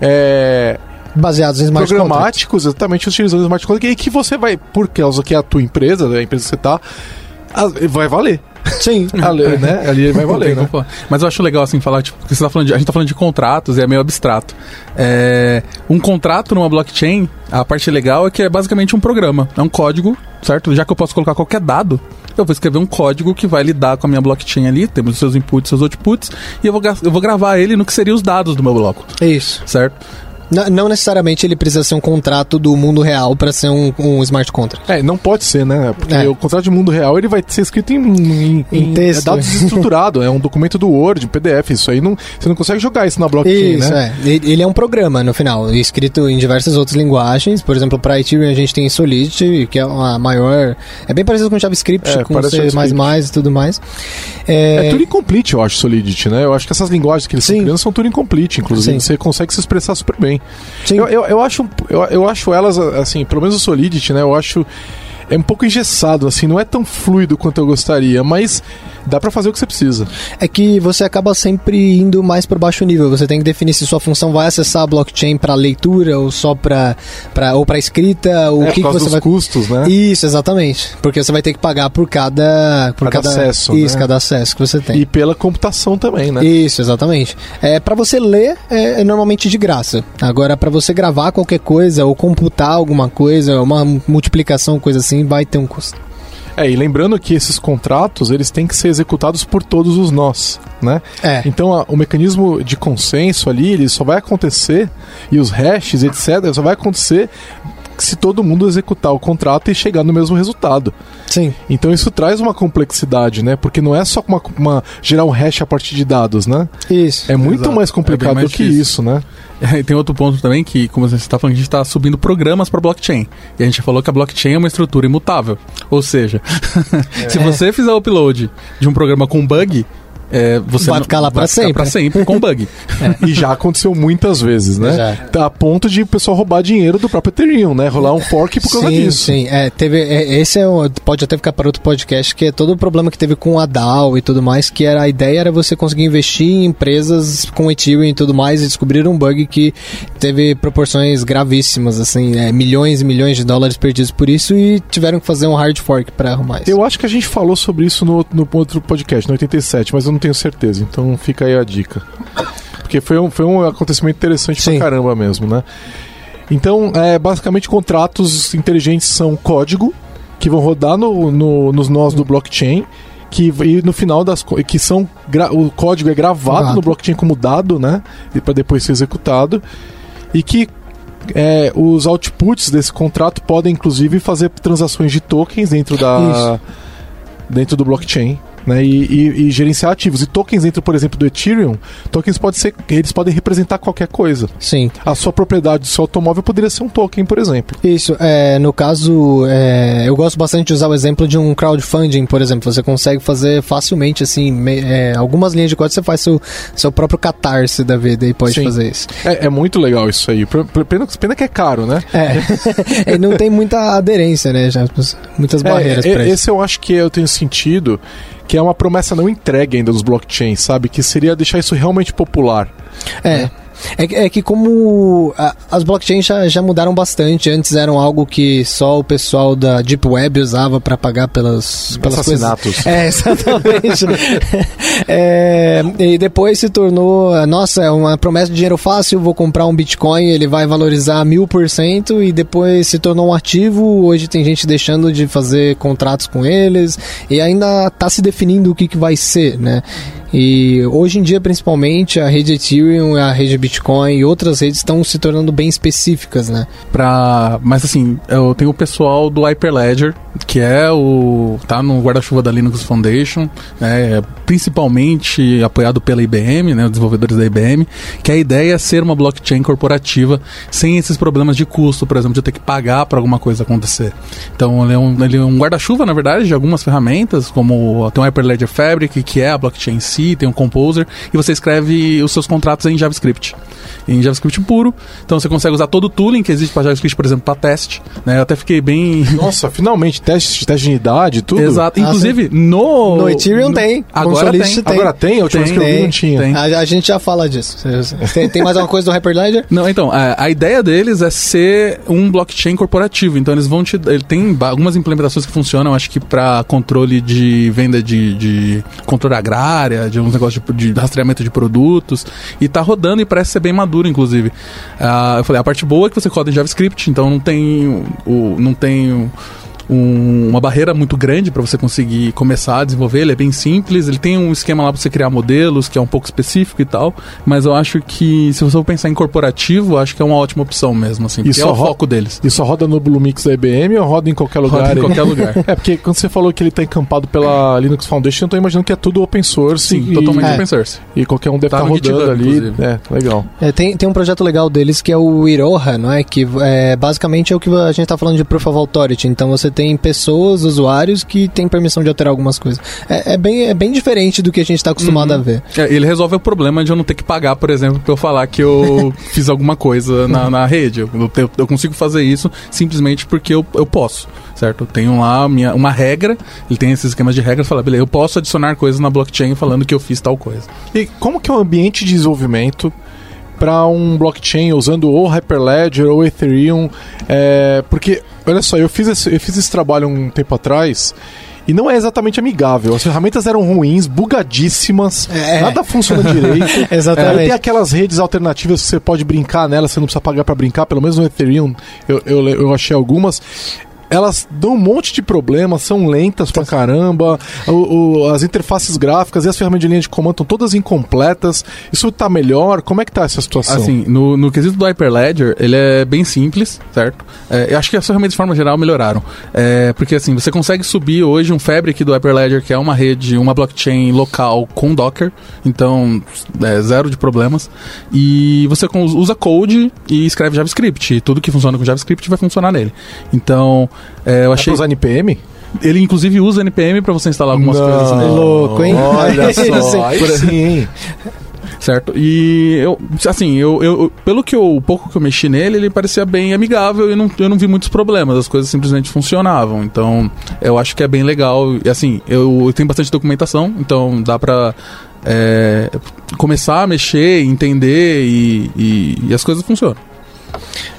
é, baseados em smart programáticos, contract. exatamente utilizando smart contract, e que você vai, por causa que é a tua empresa, a empresa que você está, vai valer. Sim. Ali, né? Ali vai valer, né? Mas eu acho legal, assim, falar, tipo, porque você tá falando de, a gente tá falando de contratos e é meio abstrato. É, um contrato numa blockchain, a parte legal é que é basicamente um programa. É um código, certo? Já que eu posso colocar qualquer dado, eu vou escrever um código que vai lidar com a minha blockchain ali, temos os seus inputs, seus outputs, e eu vou, eu vou gravar ele no que seriam os dados do meu bloco. Isso. Certo? Não, necessariamente ele precisa ser um contrato do mundo real para ser um, um, smart contract. É, não pode ser, né? Porque é. o contrato de mundo real ele vai ser escrito em, em, em texto. É dados estruturado, é um documento do Word, PDF. Isso aí não, você não consegue jogar isso na blockchain, isso, né? É. Ele é um programa no final, escrito em diversas outras linguagens. Por exemplo, para Ethereum a gente tem Solidity, que é uma maior, é bem parecido com JavaScript, é, com C++ e tudo mais. É... é Turing Complete, eu acho Solidity, né? Eu acho que essas linguagens que eles Sim. estão criando são Turing Complete, inclusive. Sim. Você consegue se expressar super bem. Sim. Eu, eu, eu, acho, eu, eu acho elas, assim, pelo menos o Solidity, né? Eu acho é um pouco engessado, assim, não é tão fluido quanto eu gostaria, mas dá para fazer o que você precisa. É que você acaba sempre indo mais por baixo nível. Você tem que definir se sua função vai acessar a blockchain para leitura ou só para ou para escrita, o é, que, que você vai custos, né? Isso, exatamente. Porque você vai ter que pagar por cada por cada, cada acesso, isso, né? cada acesso que você tem. E pela computação também, né? Isso, exatamente. É para você ler é, é, normalmente de graça. Agora para você gravar qualquer coisa ou computar alguma coisa, uma multiplicação, coisa assim, vai ter um custo. É, e lembrando que esses contratos, eles têm que ser executados por todos os nós, né? É. Então, a, o mecanismo de consenso ali, ele só vai acontecer, e os hashes, etc., só vai acontecer se todo mundo executar o contrato e chegar no mesmo resultado. Sim. Então isso traz uma complexidade, né? Porque não é só uma, uma gerar um hash a partir de dados, né? Isso. É muito Exato. mais complicado é mais do que isso, né? E tem outro ponto também que, como você está falando, a gente está subindo programas para blockchain. E a gente falou que a blockchain é uma estrutura imutável. Ou seja, é. se você fizer o upload de um programa com bug, é, você vai ficar lá para sempre. Para sempre com bug. É. E já aconteceu muitas vezes, né? Já. Tá a ponto de o pessoal roubar dinheiro do próprio Ethereum, né? Rolar um fork por causa sim, disso. Sim, é, teve, é, esse é o, pode até ficar para outro podcast, que é todo o problema que teve com a DAO e tudo mais, que era a ideia era você conseguir investir em empresas com Ethereum e tudo mais e descobrir um bug que teve proporções gravíssimas, assim, é, milhões e milhões de dólares perdidos por isso e tiveram que fazer um hard fork para arrumar isso. Eu acho que a gente falou sobre isso no, no outro podcast, no 87, mas eu não tenho certeza. Então fica aí a dica. Porque foi um, foi um acontecimento interessante Sim. pra caramba mesmo, né? Então, é, basicamente, contratos inteligentes são código que vão rodar no, no nos nós do blockchain que e no final das que são o código é gravado no blockchain como dado, né, para depois ser executado e que é, os outputs desse contrato podem inclusive fazer transações de tokens dentro da Isso. dentro do blockchain né, e, e, e, gerenciar ativos. E tokens dentro, por exemplo, do Ethereum, tokens pode ser, eles podem representar qualquer coisa. Sim. A sua propriedade do seu automóvel poderia ser um token, por exemplo. Isso. É, no caso, é, eu gosto bastante de usar o exemplo de um crowdfunding, por exemplo. Você consegue fazer facilmente, assim, me, é, algumas linhas de código você faz seu, seu próprio catarse da vida e pode Sim. fazer isso. É, é, muito legal isso aí. Pena, pena que é caro, né? É. e não tem muita aderência, né? Já, muitas é, barreiras é, para isso. Esse eu acho que eu tenho sentido que é uma promessa não entregue ainda dos blockchains, sabe? Que seria deixar isso realmente popular. É. É, que- é que como a- as blockchains já, já mudaram bastante, antes eram algo que só o pessoal da Deep Web usava para pagar pelas, pelas Assassinatos. coisas. É, exatamente. É, e depois se tornou, nossa, é uma promessa de dinheiro fácil, vou comprar um Bitcoin, ele vai valorizar mil por cento e depois se tornou um ativo, hoje tem gente deixando de fazer contratos com eles e ainda está se definindo o que, que vai ser, né? E hoje em dia, principalmente, a rede Ethereum, a rede Bitcoin e outras redes estão se tornando bem específicas, né? Pra... Mas assim, eu tenho o pessoal do Hyperledger, que é o. tá no guarda-chuva da Linux Foundation, né? Principalmente apoiado pela IBM, né? Os desenvolvedores da IBM, que a ideia é ser uma blockchain corporativa sem esses problemas de custo, por exemplo, de eu ter que pagar para alguma coisa acontecer. Então ele é um, é um guarda-chuva, na verdade, de algumas ferramentas, como tem o Hyperledger Fabric, que é a blockchain em si, tem um Composer, e você escreve os seus contratos em JavaScript. Em JavaScript puro. Então você consegue usar todo o tooling que existe para JavaScript, por exemplo, para teste. Né? Eu até fiquei bem. Nossa, finalmente, teste, teste de unidade, tudo. Exato. Ah, Inclusive, no. No Ethereum tem. Agora tem. tem. Agora tem? A última vez que eu vi Tem, não tinha. tem. A, a gente já fala disso. Tem, tem mais alguma coisa do Hyperledger? Não, então, a, a ideia deles é ser um blockchain corporativo. Então, eles vão te. Ele tem algumas implementações que funcionam, acho que para controle de venda de, de controle agrária, de uns negócios de, de rastreamento de produtos. E tá rodando e parece ser bem maduro, inclusive. Ah, eu falei, a parte boa é que você roda em JavaScript, então não tem o. Não tem o- um- uma barreira muito grande para você conseguir começar a desenvolver. Ele é bem simples, ele tem um esquema lá para você criar modelos que é um pouco específico e tal. Mas eu acho que se você for pensar em corporativo, acho que é uma ótima opção mesmo, assim, é o foco deles. E só roda no Bluemix da IBM ou roda em qualquer lugar? Roda em qualquer lugar. É, porque quando você falou que ele tá encampado pela Linux Foundation, eu tô imaginando que é tudo open source. Sim, e, totalmente É. open source. E qualquer um deve Tá estar no rodando GitHub, ali. inclusive. É, legal. É, tem, tem um projeto legal deles que é o Iroha, não é? Que é, basicamente é o que a gente tá falando de Proof of Authority. Então você tem pessoas, usuários, que têm permissão de alterar algumas coisas. É, é bem, é bem diferente do que a gente tá acostumado a ver. É, ele resolve o problema de eu não ter que pagar, por exemplo, pra eu falar que eu fiz alguma coisa na, na rede. Eu, eu- eu consigo fazer isso simplesmente porque eu, eu posso, certo? Eu tenho lá minha, uma regra, ele tem esses esquemas de regras, fala, beleza, eu posso adicionar coisas na blockchain falando que eu fiz tal coisa. E como que é o ambiente de desenvolvimento para um blockchain usando ou Hyperledger ou Ethereum? É, porque, olha só, eu fiz, esse, eu fiz esse trabalho um tempo atrás e não é exatamente amigável. As ferramentas eram ruins, bugadíssimas, É. nada funciona direito. Exatamente. Aí tem aquelas redes alternativas que você pode brincar nelas, você não precisa pagar para brincar, pelo menos no Ethereum eu, eu, eu achei algumas. Elas dão um monte de problemas, são lentas pra caramba, o- o- as interfaces gráficas e as ferramentas de linha de comando estão todas incompletas. Isso tá melhor? Como é que tá essa situação? Assim, no, no quesito do Hyperledger, ele é bem simples, certo? É, eu acho que as ferramentas de forma geral melhoraram. É, porque assim, você consegue subir hoje um Fabric do Hyperledger, que é uma rede, uma blockchain local com Docker, então é, zero de problemas. E você usa code e escreve JavaScript. E tudo que funciona com JavaScript vai funcionar nele. Então, é, eu achei. usar NPM? Ele inclusive usa NPM para você instalar algumas coisas nele. louco, hein? Olha só, aí sim, hein? Certo? E eu, assim, eu, eu- pelo que eu, o pouco que eu mexi nele, ele parecia bem amigável e não, eu não vi muitos problemas, as coisas simplesmente funcionavam. Então, eu acho que é bem legal. E assim, eu, eu tenho bastante documentação, então dá pra é, começar a mexer, entender e, e- e as coisas funcionam.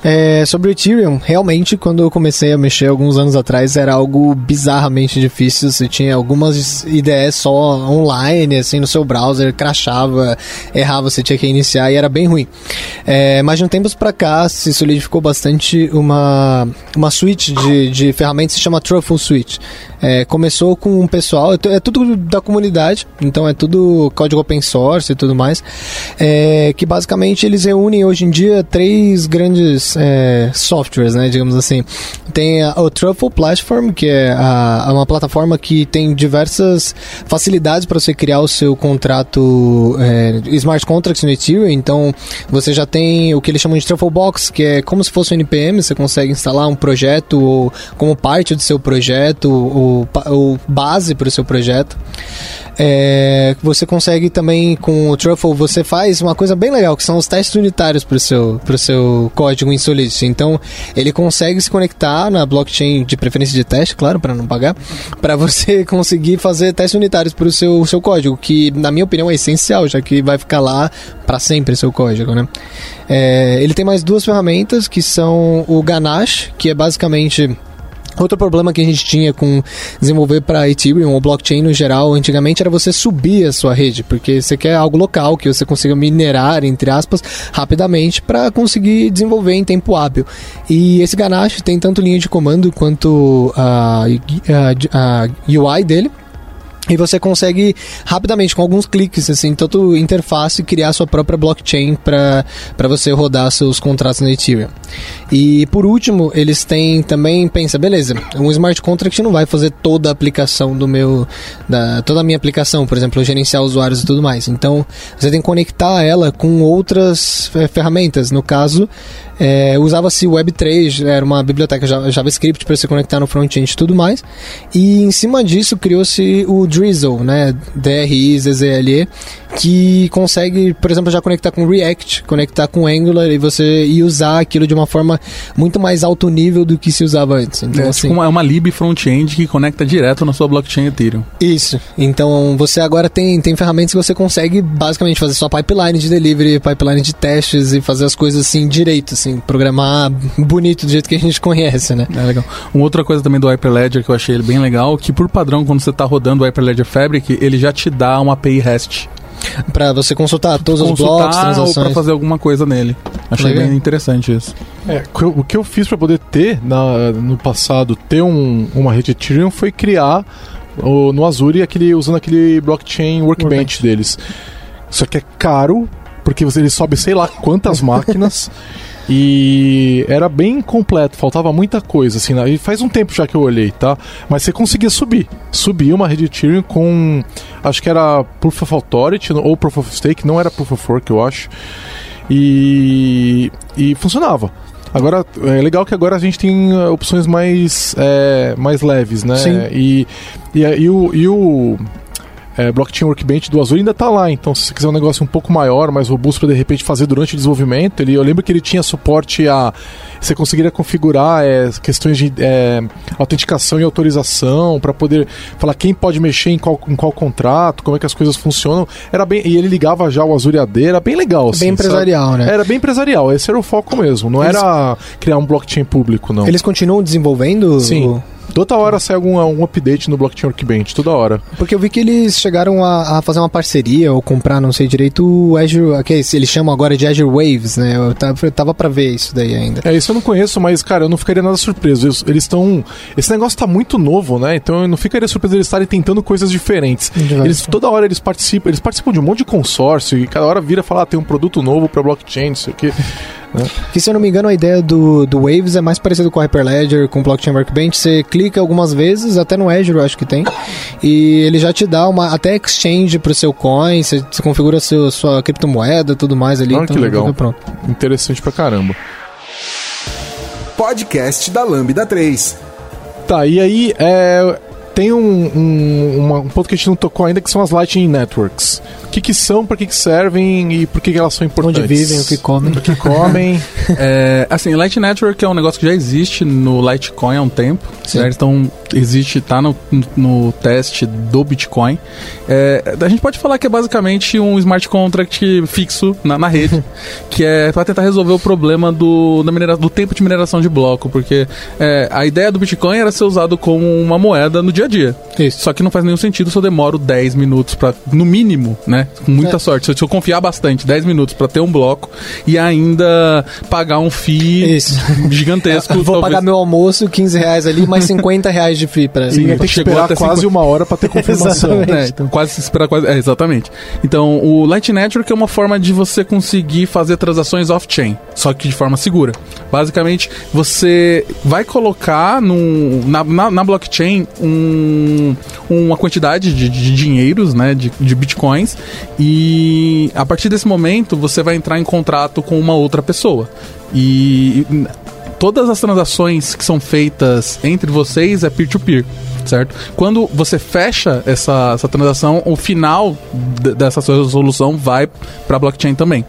É, sobre o Ethereum, realmente, quando eu comecei a mexer alguns anos atrás, era algo bizarramente difícil. Você tinha algumas IDEs só online, assim, no seu browser, crashava, errava, você tinha que iniciar e era bem ruim. É, mas de um tempos pra cá, se solidificou bastante uma, uma suite de, de ferramentas que se chama Truffle Suite. É, começou com um pessoal, é é tudo da comunidade, então é tudo código open source e tudo mais, é, que basicamente eles reúnem hoje em dia três grandes é, softwares, né, digamos assim. Tem a, o Truffle Platform, que é a- uma plataforma que tem diversas facilidades para você criar o seu contrato é, smart contracts no Ethereum, então você já tem o que eles chamam de Truffle Box, que é como se fosse um NPM, você consegue instalar um projeto ou como parte do seu projeto, ou, ou base para o seu projeto. É, você consegue também com o Truffle, você faz uma coisa bem legal, que são os testes unitários para o seu, seu código em Solidity. Então, ele consegue se conectar na blockchain de preferência de teste, claro, para não pagar, para você conseguir fazer testes unitários para o seu, seu código, que na minha opinião é essencial, já que vai ficar lá para sempre seu código, né? É, ele tem mais duas ferramentas que são o Ganache, que é basicamente Outro problema que a gente tinha com desenvolver para Ethereum ou blockchain no geral, antigamente era você subir a sua rede, porque você quer algo local que você consiga minerar, entre aspas, rapidamente para conseguir desenvolver em tempo hábil. E esse Ganache tem tanto linha de comando quanto a, a, a UI dele. E você consegue rapidamente, com alguns cliques, assim, tanto interface, criar sua própria blockchain para você rodar seus contratos na Ethereum. E por último, eles têm também, pensa, beleza, um smart contract não vai fazer toda a aplicação do meu, da, toda a minha aplicação, por exemplo, gerenciar usuários e tudo mais. Então, você tem que conectar ela com outras ferramentas. No caso, é, usava-se Web3, era uma biblioteca JavaScript para se conectar no front-end e tudo mais. E em cima disso criou-se o Drizzle, né? D-R-I-Z-Z-L-E, que consegue, por exemplo, já conectar com React, conectar com Angular e você e usar aquilo de uma forma muito mais alto nível do que se usava antes. Então, é, assim, tipo uma, é uma lib front-end que conecta direto na sua blockchain Ethereum. Isso. Então você agora tem, tem ferramentas que você consegue basicamente fazer sua pipeline de delivery, pipeline de testes e fazer as coisas assim direito, assim, programar bonito do jeito que a gente conhece, né? É legal. Uma outra coisa também do Hyperledger que eu achei bem legal, que por padrão quando você está rodando o Hyperledger Fabric, ele já te dá uma API REST para você consultar todos consultar os blocos, transações. ou para fazer alguma coisa nele. Achei Legal. bem interessante isso. É, o que eu fiz para poder ter na, no passado ter um, uma rede Ethereum foi criar o, no Azure aquele usando aquele blockchain workbench, workbench. deles. Só que é caro porque você ele sobe sei lá quantas máquinas. E era bem completo, faltava muita coisa, assim, né? e faz um tempo já que eu olhei, tá? Mas você conseguia subir. Subir uma rede Ethereum com, acho que era Proof of Authority ou Proof of Stake, não era Proof of Work, eu acho. E, e funcionava. Agora, é legal que agora a gente tem uh, opções mais, é, mais leves, né? Sim. E, e, e, o, e o é, Blockchain Workbench do Azure ainda está lá. Então, se você quiser um negócio um pouco maior, mais robusto para de repente fazer durante o desenvolvimento, ele, eu lembro que ele tinha suporte a. Você conseguiria configurar é, questões de é, autenticação e autorização para poder falar quem pode mexer em qual, em qual contrato, como é que as coisas funcionam. Era bem e ele ligava já o Azure AD, era bem legal. Assim, bem empresarial, sabe? né? Era bem empresarial. Esse era o foco mesmo. Não Eles... era criar um blockchain público, não. Eles continuam desenvolvendo? Sim. O... Toda hora sai algum um update no Blockchain Workbench, toda hora. Porque eu vi que eles chegaram a, a fazer uma parceria ou comprar, não sei direito, o Azure, que eles chamam agora de Azure Waves, né? Eu tava, eu tava pra ver isso daí ainda. É, isso eu não conheço, mas, cara, eu não ficaria nada surpreso. Eles estão. Esse negócio tá muito novo, né? Então eu não ficaria surpreso eles estarem tentando coisas diferentes. Eles, toda hora eles participam, eles participam de um monte de consórcio e cada hora vira falar, ah, tem um produto novo pra blockchain, não sei o quê. Né? Que se eu não me engano, a ideia do, do Waves é mais parecido com o Hyperledger, com o Blockchain Workbench. Você clica algumas vezes, até no Azure eu acho que tem, e ele já te dá uma até exchange pro seu coin, você, você configura seu, sua criptomoeda tudo mais ali. Olha então, que legal. Pronto. Interessante pra caramba. Podcast da Lambda 3. Tá, e aí é, tem um, um, uma, um ponto que a gente não tocou ainda que são as Lightning Networks o que, que são, para que, que servem e por que, que elas são importantes. Onde vivem, o que comem. O que comem. é, assim, Light Network é um negócio que já existe no Litecoin há um tempo, certo? Então, existe, tá no, no teste do Bitcoin. É, a gente pode falar que é basicamente um smart contract fixo na, na rede, que é para tentar resolver o problema do, da minera, do tempo de mineração de bloco, porque é, a ideia do Bitcoin era ser usado como uma moeda no dia a dia. Isso. Só que não faz nenhum sentido se eu demoro 10 minutos para, no mínimo, né? Com muita é. sorte. Se eu confiar bastante, 10 minutos para ter um bloco e ainda pagar um FII Isso. gigantesco. vou talvez... pagar meu almoço, 15 reais ali, mais 50 reais de FII para Sim, tem que esperar até quase 50... uma hora para ter confirmação. é, então, quase esperar quase. É, exatamente. Então, o Light Network é uma forma de você conseguir fazer transações off-chain, só que de forma segura. Basicamente, você vai colocar num, na, na, na blockchain um, uma quantidade de, de dinheiros, né, de, de bitcoins, e a partir desse momento você vai entrar em contrato com uma outra pessoa. E todas as transações que são feitas entre vocês é peer-to-peer. -peer. Certo? Quando você fecha essa, essa transação, o final dessa sua resolução vai para blockchain também.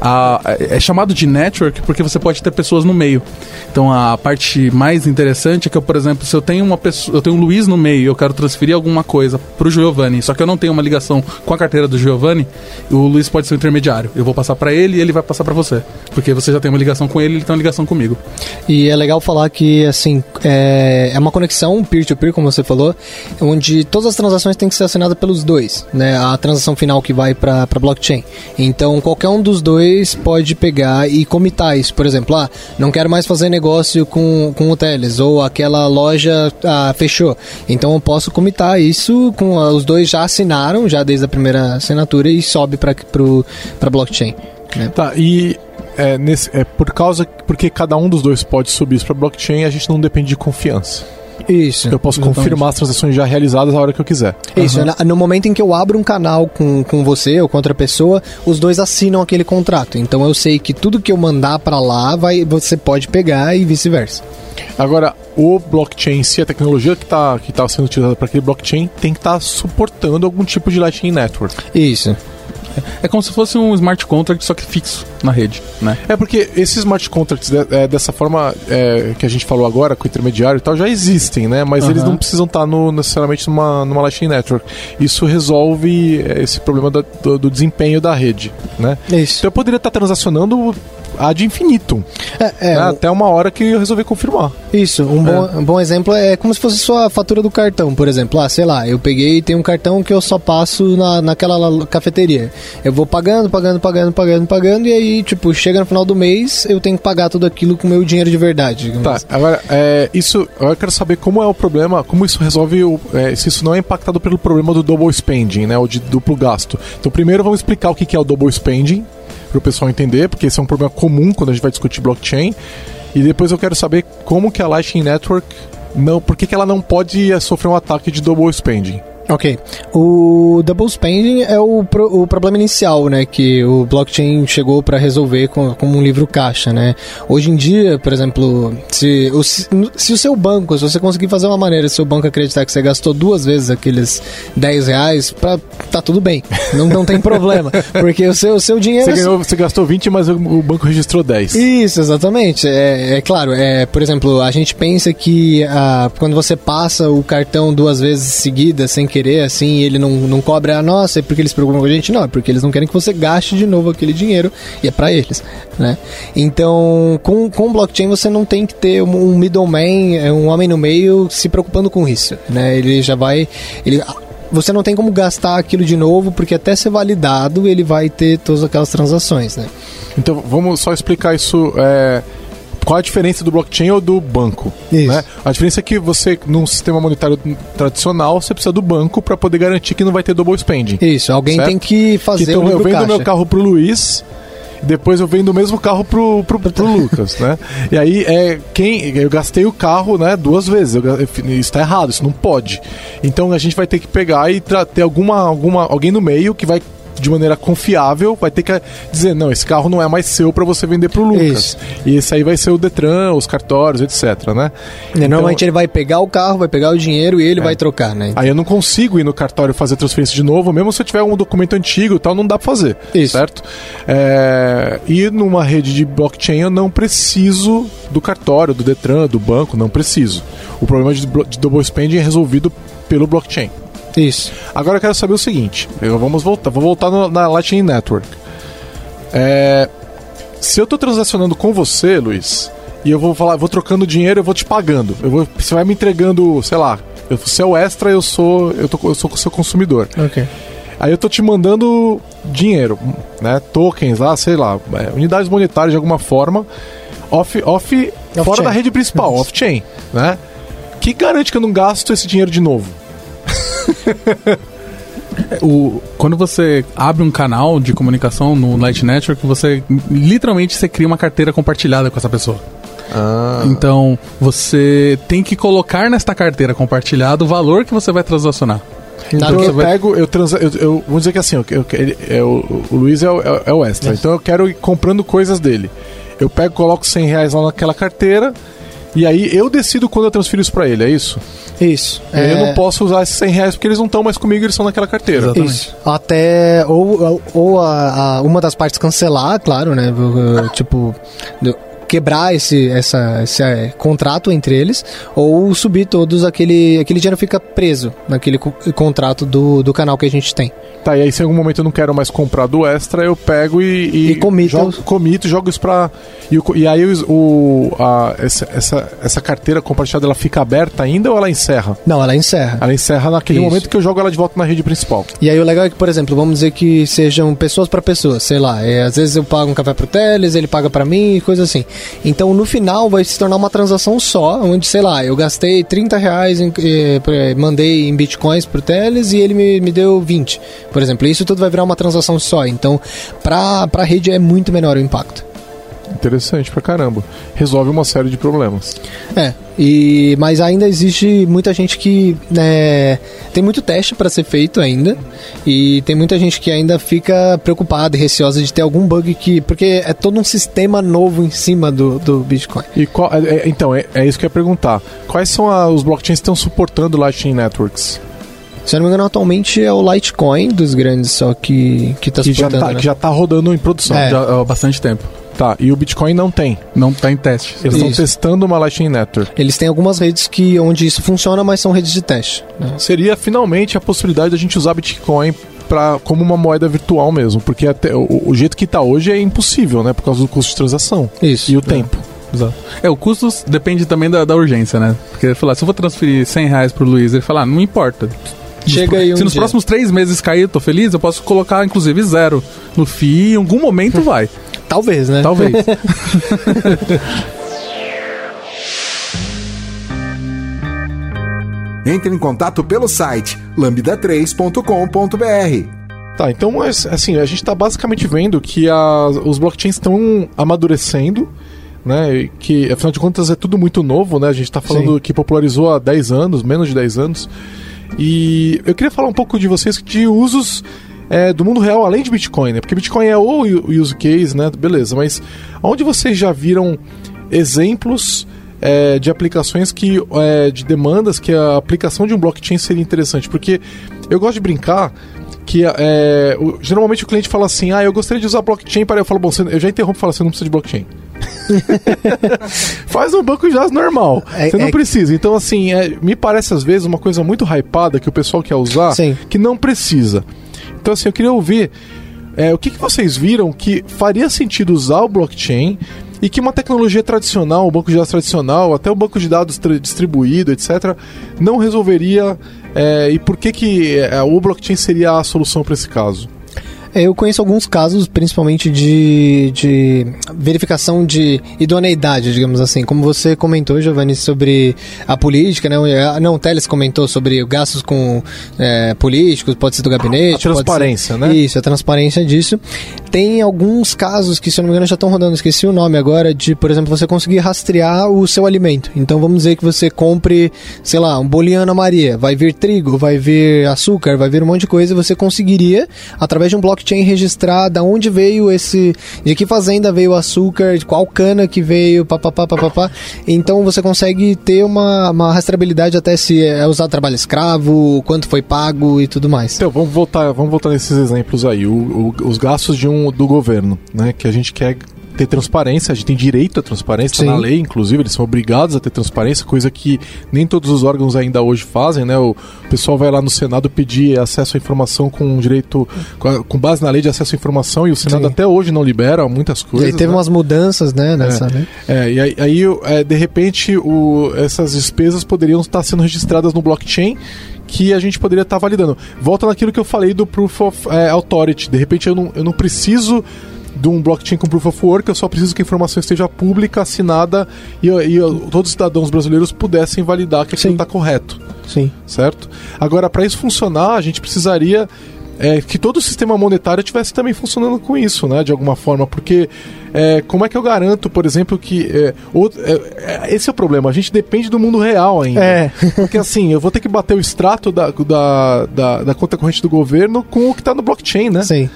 A- é chamado de network porque você pode ter pessoas no meio. Então a parte mais interessante é que, eu, por exemplo, se eu tenho uma pessoa, eu tenho um Luiz no meio eu quero transferir alguma coisa pro Giovanni, só que eu não tenho uma ligação com a carteira do Giovanni, o Luiz pode ser o intermediário. Eu vou passar para ele e ele vai passar para você, porque você já tem uma ligação com ele, ele tem uma ligação comigo. E é legal falar que, assim, é, é uma conexão peer-to-peer, como você falou, onde todas as transações têm que ser assinadas pelos dois, né? A transação final que vai para blockchain. Então, qualquer um dos dois pode pegar e comitar isso. Por exemplo, ah, não quero mais fazer negócio com, com o Teles, ou aquela loja ah, fechou. Então, eu posso comitar isso com ah, os dois já assinaram, já desde a primeira assinatura, e sobe para blockchain. Né? Tá, e é, nesse, é por causa porque cada um dos dois pode subir isso para blockchain, a gente não depende de confiança. Isso. Eu posso exatamente. confirmar as transações já realizadas a hora que eu quiser. Isso, na- no momento em que eu abro um canal com, com você ou com outra pessoa, os dois assinam aquele contrato. Então eu sei que tudo que eu mandar pra lá, vai, você pode pegar e vice-versa. Agora, o blockchain si, a tecnologia que está que tá sendo utilizada para aquele blockchain, tem que estar suportando algum tipo de Lightning Network. Isso. É como se fosse um smart contract, só que fixo na rede, né? É porque esses smart contracts, de- é, dessa forma é, que a gente falou agora, com o intermediário e tal, já existem, né? Mas eles Aham. não precisam estar no- necessariamente numa, numa Lightning Network. Isso resolve é, esse problema da- do, do desempenho da rede, né? Isso. Então eu poderia estar transacionando ad infinitum, É, é, né? o- até uma hora que eu resolvi confirmar. Isso, um bom, um bom exemplo é como se fosse sua fatura do cartão, por exemplo. Ah, sei lá, eu peguei e tem um cartão que eu só passo na, naquela la- cafeteria. Eu vou pagando, pagando, pagando, pagando, pagando, e aí, tipo, chega no final do mês, eu tenho que pagar tudo aquilo com o meu dinheiro de verdade. Tá, assim. agora, é, isso, eu quero saber como é o problema, como isso resolve, o, é, se isso não é impactado pelo problema do double spending, né, o de duplo gasto. Então, primeiro vamos explicar o que que é o double spending, para o pessoal entender, porque esse é um problema comum quando a gente vai discutir blockchain. E depois eu quero saber como que a Lightning Network, não, por que que ela não pode sofrer um ataque de double spending. Ok. O double spending é o, pro- o problema inicial, né, que o blockchain chegou para resolver com, como um livro caixa, né? Hoje em dia, por exemplo, se o, se se o seu banco, se você conseguir fazer uma maneira, se o seu banco acreditar que você gastou duas vezes aqueles 10 reais, pra, tá tudo bem. Não, não tem problema. Porque o seu, o seu dinheiro... Você, ganhou, você gastou 20, mas o, o banco registrou 10. Isso, exatamente. É, é claro, é, por exemplo, a gente pensa que ah, quando você passa o cartão duas vezes seguidas sem querer, assim, ele não, não cobra a nossa, é porque eles preocupam com a gente? Não, é porque eles não querem que você gaste de novo aquele dinheiro e é pra eles, né? Então, com, com blockchain você não tem que ter um, um middleman, é, um homem no meio se preocupando com isso, né? Ele já vai... Ele, você não tem como gastar aquilo de novo, porque até ser validado ele vai ter todas aquelas transações, né? Então vamos só explicar isso. é, qual a diferença do blockchain ou do banco? Isso. né? A diferença é que você, num sistema monetário tradicional, você precisa do banco para poder garantir que não vai ter double spending. Isso, alguém Certo? tem que fazer então o eu livro vendo caixa. meu carro pro Luiz. Depois eu vendo o mesmo carro pro, pro, pro Lucas, né? E aí é quem eu gastei o carro, né, duas vezes. Eu, ga- eu fi- isso tá errado, isso não pode. Então a gente vai ter que pegar e ter alguma, alguma alguém no meio que vai de maneira confiável, vai ter que dizer, não, esse carro não é mais seu para você vender pro Lucas. Isso. E esse aí vai ser o Detran, os cartórios, etc, né? Né, Normalmente ele vai pegar o carro, vai pegar o dinheiro e ele vai trocar, né? Aí eu não consigo ir no cartório fazer transferência de novo, mesmo se eu tiver um documento antigo e tal, não dá pra fazer. Isso. Certo? É, e numa rede de blockchain eu não preciso do cartório, do Detran, do banco, não preciso. O problema de, de double spending é resolvido pelo blockchain. Isso. Agora eu quero saber o seguinte: eu, vamos voltar, vou voltar no- na Lightning Network. É, se eu tô transacionando com você, Luiz, e eu vou falar, vou trocando dinheiro, eu vou te pagando. Eu vou, você vai me entregando, sei lá, eu, você é o extra, eu sou, eu, tô, eu sou o seu consumidor. Ok. Aí eu tô te mandando dinheiro, né? Tokens lá, sei lá, é, unidades monetárias de alguma forma, off, off, fora Off-chain. da rede principal, off-chain, né? Que garante que eu não gasto esse dinheiro de novo? O, quando você abre um canal de comunicação no Light Network, você literalmente você cria uma carteira compartilhada com essa pessoa. Então, você tem que colocar nesta carteira compartilhada o valor que você vai transacionar. Nada Então que- eu pego, eu, transa, eu, eu vou dizer que assim, eu, eu- ele- é o, o Luiz é o, é o- é o extra, então eu quero ir comprando coisas dele. Eu pego, coloco 100 reais lá naquela carteira E aí eu decido quando eu transfiro isso pra ele, é isso? Isso. E aí É, Eu não posso usar esses 100 reais porque eles não estão mais comigo, eles estão naquela carteira. Exatamente. Isso. Até. Ou, ou a, a- uma das partes cancelar, claro, né? Tipo. Quebrar esse, essa, esse é, contrato entre eles, ou subir todos aquele. Aquele dinheiro fica preso naquele co- contrato do, do canal que a gente tem. Tá, e aí se em algum momento eu não quero mais comprar do extra, eu pego e. E comito. Jogo, comito, jogo isso pra. E, e aí o, a, essa, essa, essa carteira compartilhada ela fica aberta ainda ou ela encerra? Não, ela encerra. Ela encerra naquele Isso. momento que eu jogo ela de volta na rede principal. E aí o legal é que, por exemplo, vamos dizer que sejam pessoas para pessoas, sei lá, é, às vezes eu pago um café pro Teles, ele paga para mim e coisa assim. Então no final vai se tornar uma transação só, onde, sei lá, eu gastei 30 reais, em, eh, mandei em bitcoins pro Teles e ele me, me deu 20, por exemplo. Isso tudo vai virar uma transação só. Então, pra, pra rede é muito menor o impacto. Interessante pra caramba. Resolve uma série de problemas. É, e, mas ainda existe muita gente que né, tem muito teste para ser feito ainda e tem muita gente que ainda fica preocupada e receosa de ter algum bug que porque é todo um sistema novo em cima do, do Bitcoin. E qual, é- é- então, é, é isso que eu ia perguntar. Quais são a- os blockchains que estão suportando Lightning Networks? Se eu não me engano, atualmente é o Litecoin dos grandes, só que que tá Que já, tá, né? que já tá rodando em produção. É. Já há bastante tempo. Tá, e o Bitcoin não tem. Não tá em teste. Eles estão testando uma Lightning Network. Eles têm algumas redes que onde isso funciona, mas são redes de teste. né? Seria finalmente a possibilidade da gente usar Bitcoin pra, como uma moeda virtual mesmo. Porque até, o, o jeito que tá hoje é impossível, né? Por causa do custo de transação. Isso. E o tempo. Exato. É, o custo depende também da, da urgência, né? Porque falar, se eu vou transferir 100 reais pro Luiz, ele fala, ah, não importa. Chega aí um Se nos dia. próximos três meses cair, eu tô feliz, eu posso colocar, inclusive, zero no FII, em algum momento vai. Talvez, né? Talvez. Entre em contato pelo site lambda3.com.br. Tá, então mas, assim, a gente tá basicamente vendo que a- os blockchains estão amadurecendo, né? e Que afinal de contas é tudo muito novo, né? A gente tá falando Sim. que popularizou há 10 anos, menos de 10 anos. E eu queria falar um pouco de vocês de usos é, do mundo real além de Bitcoin, né? Porque Bitcoin é o use case, né? Beleza, mas onde vocês já viram exemplos é, de aplicações que é, de demandas que a aplicação de um blockchain seria interessante? Porque eu gosto de brincar que é, o- geralmente o cliente fala assim, ah, eu gostaria de usar blockchain para eu falo, bom, você- eu já interrompo e falo, você não precisa de blockchain. Faz um banco jazz normal. É- você não é- precisa. Então, assim, é, me parece às vezes uma coisa muito hypada que o pessoal quer usar Sim. que não precisa. Então, assim, eu queria ouvir é, o que, que vocês viram que faria sentido usar o blockchain e que uma tecnologia tradicional, um banco de dados tradicional, até o banco de dados distribuído, etc., não resolveria é, e por que, que é, o blockchain seria a solução para esse caso? É, Eu conheço alguns casos, principalmente de, de verificação de idoneidade, digamos assim. Como você comentou, Giovanni, sobre a política, né? Ah, Não, o Teles comentou sobre gastos com é, políticos, pode ser do gabinete. A transparência, ser... né? Isso, a transparência disso. Tem alguns casos que, se eu não me engano, já estão rodando, esqueci o nome agora, de, por exemplo, você conseguir rastrear o seu alimento. Então vamos dizer que você compre, sei lá, um bolinho Ana Maria, vai vir trigo, vai vir açúcar, vai vir um monte de coisa, você conseguiria, através de um blockchain, registrar da onde veio esse. de que fazenda veio o açúcar, de qual cana que veio, papapá, papapá. Então você consegue ter uma, uma rastreabilidade até se é usado trabalho escravo, quanto foi pago e tudo mais. Então, vamos voltar, vamos voltar nesses exemplos aí. O- o- os gastos de um, do governo, né? Que a gente quer ter transparência, a gente tem direito à transparência, tá Sim. na lei, inclusive, eles são obrigados a ter transparência, coisa que nem todos os órgãos ainda hoje fazem, né? O pessoal vai lá no Senado pedir acesso à informação com direito, com, base na lei de acesso à informação, e o Senado Sim. até hoje não libera muitas E coisas. aí teve né? umas mudanças, né, nessa, né? É, e aí, aí, é, de repente o- essas despesas poderiam estar sendo registradas no blockchain que a gente poderia estar validando. Volta naquilo que eu falei do Proof of é, Authority. De repente eu não, eu não preciso de um blockchain com Proof of Work, eu só preciso que a informação esteja pública, assinada e, e todos os cidadãos brasileiros pudessem validar que aquilo está correto Sim. certo? Agora, para isso funcionar, a gente precisaria é, que todo o sistema monetário estivesse também funcionando com isso, né? De alguma forma, porque é, como é que eu garanto, por exemplo, que é, o- é, é, esse é o problema? A gente depende do mundo real ainda. É. Porque assim, eu vou ter que bater o extrato da, da, da, da conta corrente do governo com o que está no blockchain, né? Sim.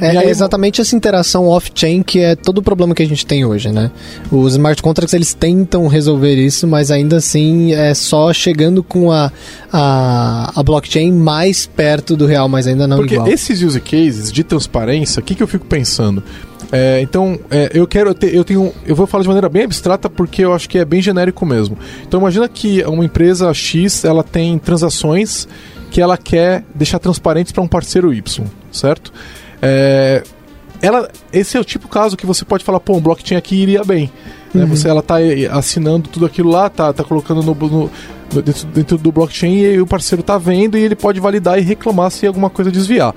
É, aí- exatamente essa interação off-chain que é todo o problema que a gente tem hoje, né? Os smart contracts eles tentam resolver isso, mas ainda assim é só chegando com a, a, a blockchain mais perto do real, mas ainda não Porque igual. esses use cases de transparência, o que, que eu fico pensando? É, então, é, eu quero ter, eu tenho, eu vou falar de maneira bem abstrata porque eu acho que é bem genérico mesmo. Então, imagina que uma empresa X ela tem transações que ela quer deixar transparentes para um parceiro Y, certo? É, ela, esse é o tipo de caso que você pode falar, pô, um blockchain aqui iria bem. né? Você, ela tá eh, assinando tudo aquilo lá, tá, tá colocando no, no- no- dentro, dentro do blockchain e o parceiro tá vendo e ele pode validar e reclamar se alguma coisa desviar.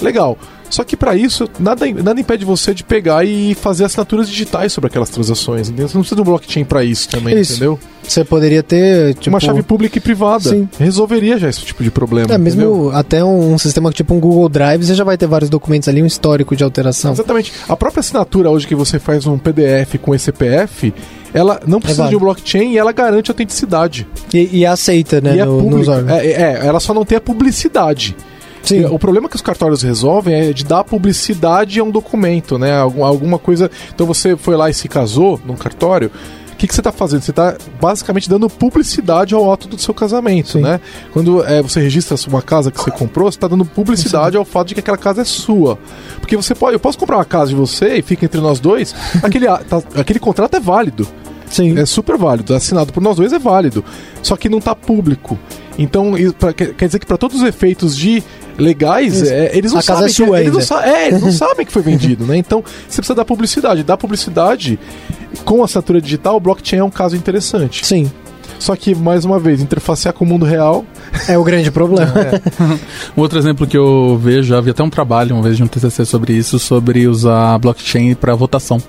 Legal. Só que para isso, nada, nada impede você de pegar e fazer assinaturas digitais sobre aquelas transações. Entendeu? Você não precisa de um blockchain para isso também, Isso. entendeu? Você poderia ter, tipo... Uma chave pública e privada. Sim. Resolveria já esse tipo de problema. É, mesmo entendeu? até um, sistema tipo um Google Drive, você já vai ter vários documentos ali, um histórico de alteração. Exatamente. A própria assinatura hoje que você faz um PDF com esse CPF, ela não precisa válido. de um blockchain e ela garante autenticidade. E, e aceita, né, e é no, nos pública. É, é, ela só não tem a publicidade. Sim. O problema que os cartórios resolvem é de dar publicidade a um documento, né? Algum- Alguma coisa. Então você foi lá e se casou num cartório. O que, que você está fazendo? Você está basicamente dando publicidade ao ato do seu casamento, Sim. né? Quando é, você registra uma casa que você comprou, você está dando publicidade ao fato de que aquela casa é sua. Porque você pode, eu posso comprar uma casa de você e fica entre nós dois, aquele, tá- aquele contrato é válido. Sim. É super válido, assinado por nós dois é válido. Só que não tá público. Então, quer dizer que para todos os efeitos de legais, é, eles não A casa sabem é sua que, eles não, sa- é, eles não sabem que foi vendido, né? Então, você precisa dar publicidade. Dar publicidade com assinatura digital, o blockchain é um caso interessante. Sim. Só que, mais uma vez, interfacear com o mundo real. É o grande problema. Um outro exemplo que eu vejo, já vi até um trabalho uma vez de um TCC sobre isso, sobre usar blockchain para votação.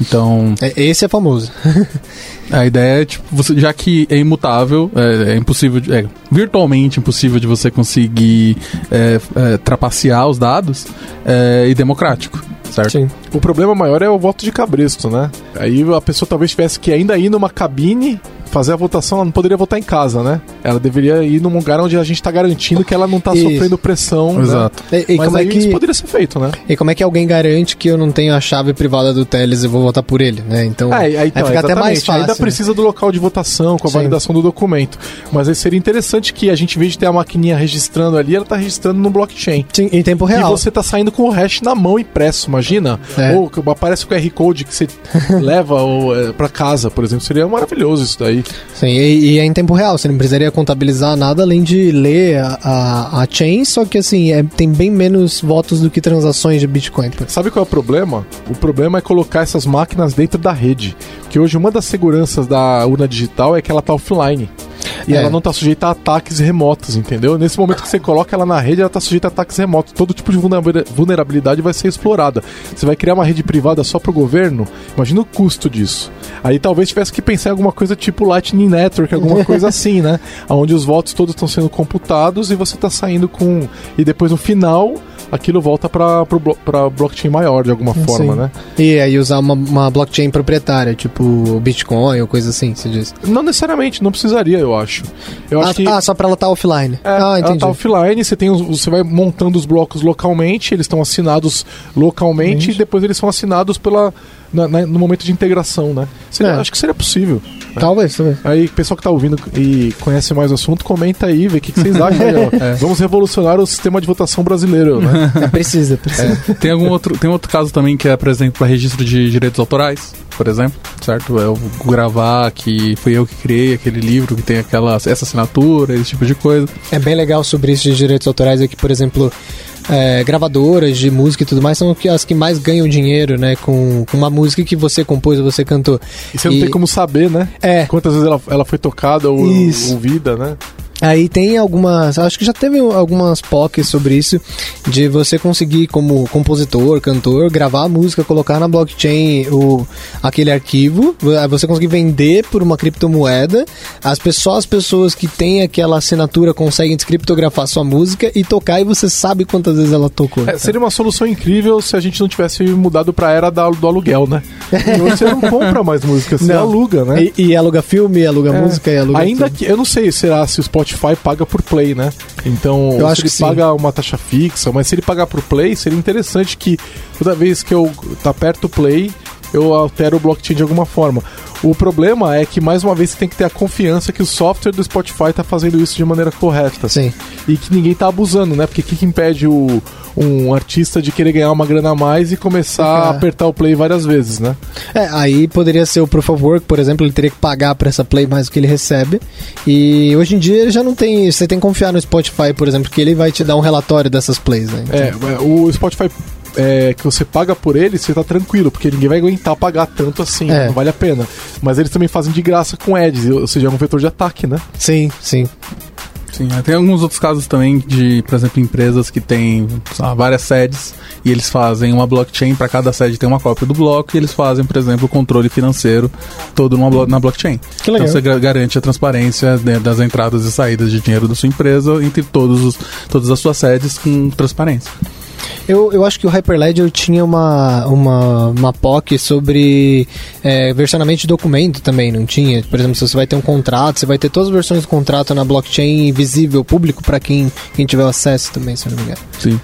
Então, É, Esse é famoso. a ideia é, tipo, você, já que é imutável, é, é impossível, de- é virtualmente impossível de você conseguir é, é, trapacear os dados, é, e democrático, certo? Sim. O problema maior é o voto de cabresto, né? Aí a pessoa talvez tivesse que ainda ir numa cabine fazer a votação, ela não poderia votar em casa, né? Ela deveria ir num lugar onde a gente tá garantindo que ela não tá Isso. sofrendo pressão. né? Exato. E, e Mas como é aí que, isso poderia ser feito, né? e como é que alguém garante que eu não tenho a chave privada do Teles e vou votar por ele, né? Então, É, aí, então, aí fica até mais fácil. Ainda né? precisa do local de votação, com a Sim. validação do documento. Mas aí seria interessante que a gente, em vez de ter a maquininha registrando ali, ela tá registrando no blockchain. Sim, em tempo E real. você tá saindo com o hash na mão impresso, imagina? É. Ou que aparece o QR Code que você leva ou, é, pra casa, por exemplo. Seria maravilhoso isso daí. Sim, e, e é em tempo real, você não precisaria contabilizar nada além de ler a, a, a chain, só que assim, é, tem bem menos votos do que transações de Bitcoin. Sabe qual é o problema? O problema é colocar essas máquinas dentro da rede. Porque hoje uma das seguranças da urna digital é que ela tá offline. E É. ela não tá sujeita a ataques remotos, entendeu? Nesse momento que você coloca ela na rede, ela tá sujeita a ataques remotos. Todo tipo de vulnera- vulnerabilidade vai ser explorada. Você vai criar uma rede privada só pro governo? Imagina o custo disso. Aí talvez tivesse que pensar em alguma coisa tipo Lightning Network, alguma coisa assim, né? Onde os votos todos estão sendo computados e você tá saindo com. E depois no final, aquilo volta blo- pra blockchain maior de alguma forma, Sim. né? E aí usar uma, uma blockchain proprietária, tipo Bitcoin ou coisa assim, se diz. Não necessariamente, não precisaria, eu acho. Eu acho ah, que. ah, só pra ela estar offline. É, ah, ela entendi. tá offline, você, tem os- você vai montando os blocos localmente, eles estão assinados localmente e depois eles são assinados pela, na- na- no momento de integração, né? Seria- É. Acho que seria possível. Talvez, talvez. Aí, o pessoal que tá ouvindo e conhece mais o assunto, comenta aí, vê o que, que vocês acham. aí, ó. Vamos revolucionar o sistema de votação brasileiro, né? É, precisa, precisa. Tem algum outro, tem outro caso também que é, por exemplo, para registro de direitos autorais, por exemplo, certo? Eu vou gravar que fui eu que criei aquele livro que tem aquela essa assinatura, esse tipo de coisa. É bem legal sobre isso de direitos autorais é que, por exemplo, é, gravadoras de música e tudo mais são as que mais ganham dinheiro, né? Com, com uma música que você compôs, você cantou. E você não E- tem como saber, né? É. Quantas vezes ela, ela foi tocada ou Isso. ouvida, né? Aí tem algumas, acho que já teve algumas POCs sobre isso, de você conseguir, como compositor, cantor, gravar a música, colocar na blockchain o, aquele arquivo, você conseguir vender por uma criptomoeda, as pessoas, só as pessoas que têm aquela assinatura conseguem descriptografar sua música e tocar e você sabe quantas vezes ela tocou. É, seria uma solução incrível se a gente não tivesse mudado pra era da- do aluguel, né? E hoje você não compra mais música, você Não. aluga, né? E, e aluga filme, aluga É. música e aluga Ainda tudo. que eu não sei será se o Spotify Spotify paga por play, né? Então, Eu se acho ele que sim. paga uma taxa fixa, mas se ele pagar por play, seria interessante que toda vez que eu tá perto o play, eu altero o blockchain de alguma forma. O problema é que, mais uma vez, você tem que ter a confiança que o software do Spotify tá fazendo isso de maneira correta. Sim. E que ninguém tá abusando, né? Porque o que, que impede o, um artista de querer ganhar uma grana a mais e começar a Fica- apertar o play várias vezes, né? É, aí poderia ser o Proof of Work, por exemplo, ele teria que pagar pra essa play mais do que ele recebe. E hoje em dia ele já não tem. Você tem que confiar no Spotify, por exemplo, que ele vai te dar um relatório dessas plays, né? Então, É, é, o Spotify é, que você paga por ele, você tá tranquilo, porque ninguém vai aguentar pagar tanto assim, É. não vale a pena. Mas eles também fazem de graça com ads, ou seja, é um vetor de ataque, né? Sim, sim. Sim, é, tem alguns outros casos também de, por exemplo, empresas que têm lá, várias sedes e eles fazem uma blockchain para cada sede tem uma cópia do bloco e eles fazem, por exemplo, o controle financeiro todo numa blo- na blockchain. Que legal. Então você ga- garante a transparência né, das entradas e saídas de dinheiro da sua empresa entre todos os, todas as suas sedes com transparência. Eu, eu acho que o Hyperledger tinha uma, uma, uma POC sobre é, versionamento de documento também, não tinha? Por exemplo, se você vai ter um contrato, você vai ter todas as versões do contrato na blockchain visível, público, para quem, quem tiver acesso também, se não me engano. Sim.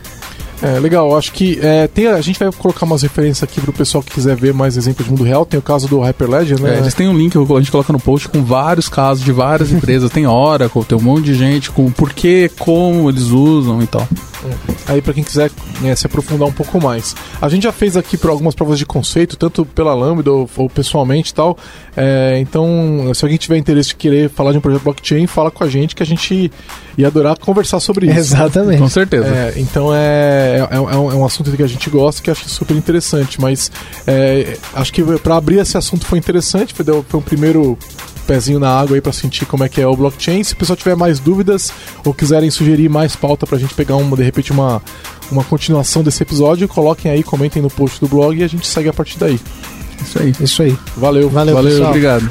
É, legal, acho que é, tem, a gente vai colocar umas referências aqui pro pessoal que quiser ver mais exemplos de mundo real. Tem o caso do Hyperledger, né? É, eles têm um link, a gente coloca no post com vários casos de várias empresas. tem Oracle, tem um monte de gente com porquê, como eles usam e tal. Aí pra quem quiser né, se aprofundar um pouco mais. A gente já fez aqui por algumas provas de conceito, tanto pela Lambda ou, ou pessoalmente e tal. É, então, se alguém tiver interesse de querer falar de um projeto blockchain, fala com a gente que a gente ia adorar conversar sobre isso. Exatamente. Com certeza. É, então é, é, é um, é um assunto que a gente gosta que eu acho super interessante, mas é, acho que para abrir esse assunto foi interessante, foi, deu- foi um primeiro pezinho na água aí para sentir como é que é o blockchain. Se o pessoal tiver mais dúvidas ou quiserem sugerir mais pauta pra gente pegar uma, de repente uma, uma continuação desse episódio, coloquem aí, comentem no post do blog e a gente segue a partir daí. Isso aí. Isso aí. Valeu. Valeu, Valeu, pessoal. obrigado.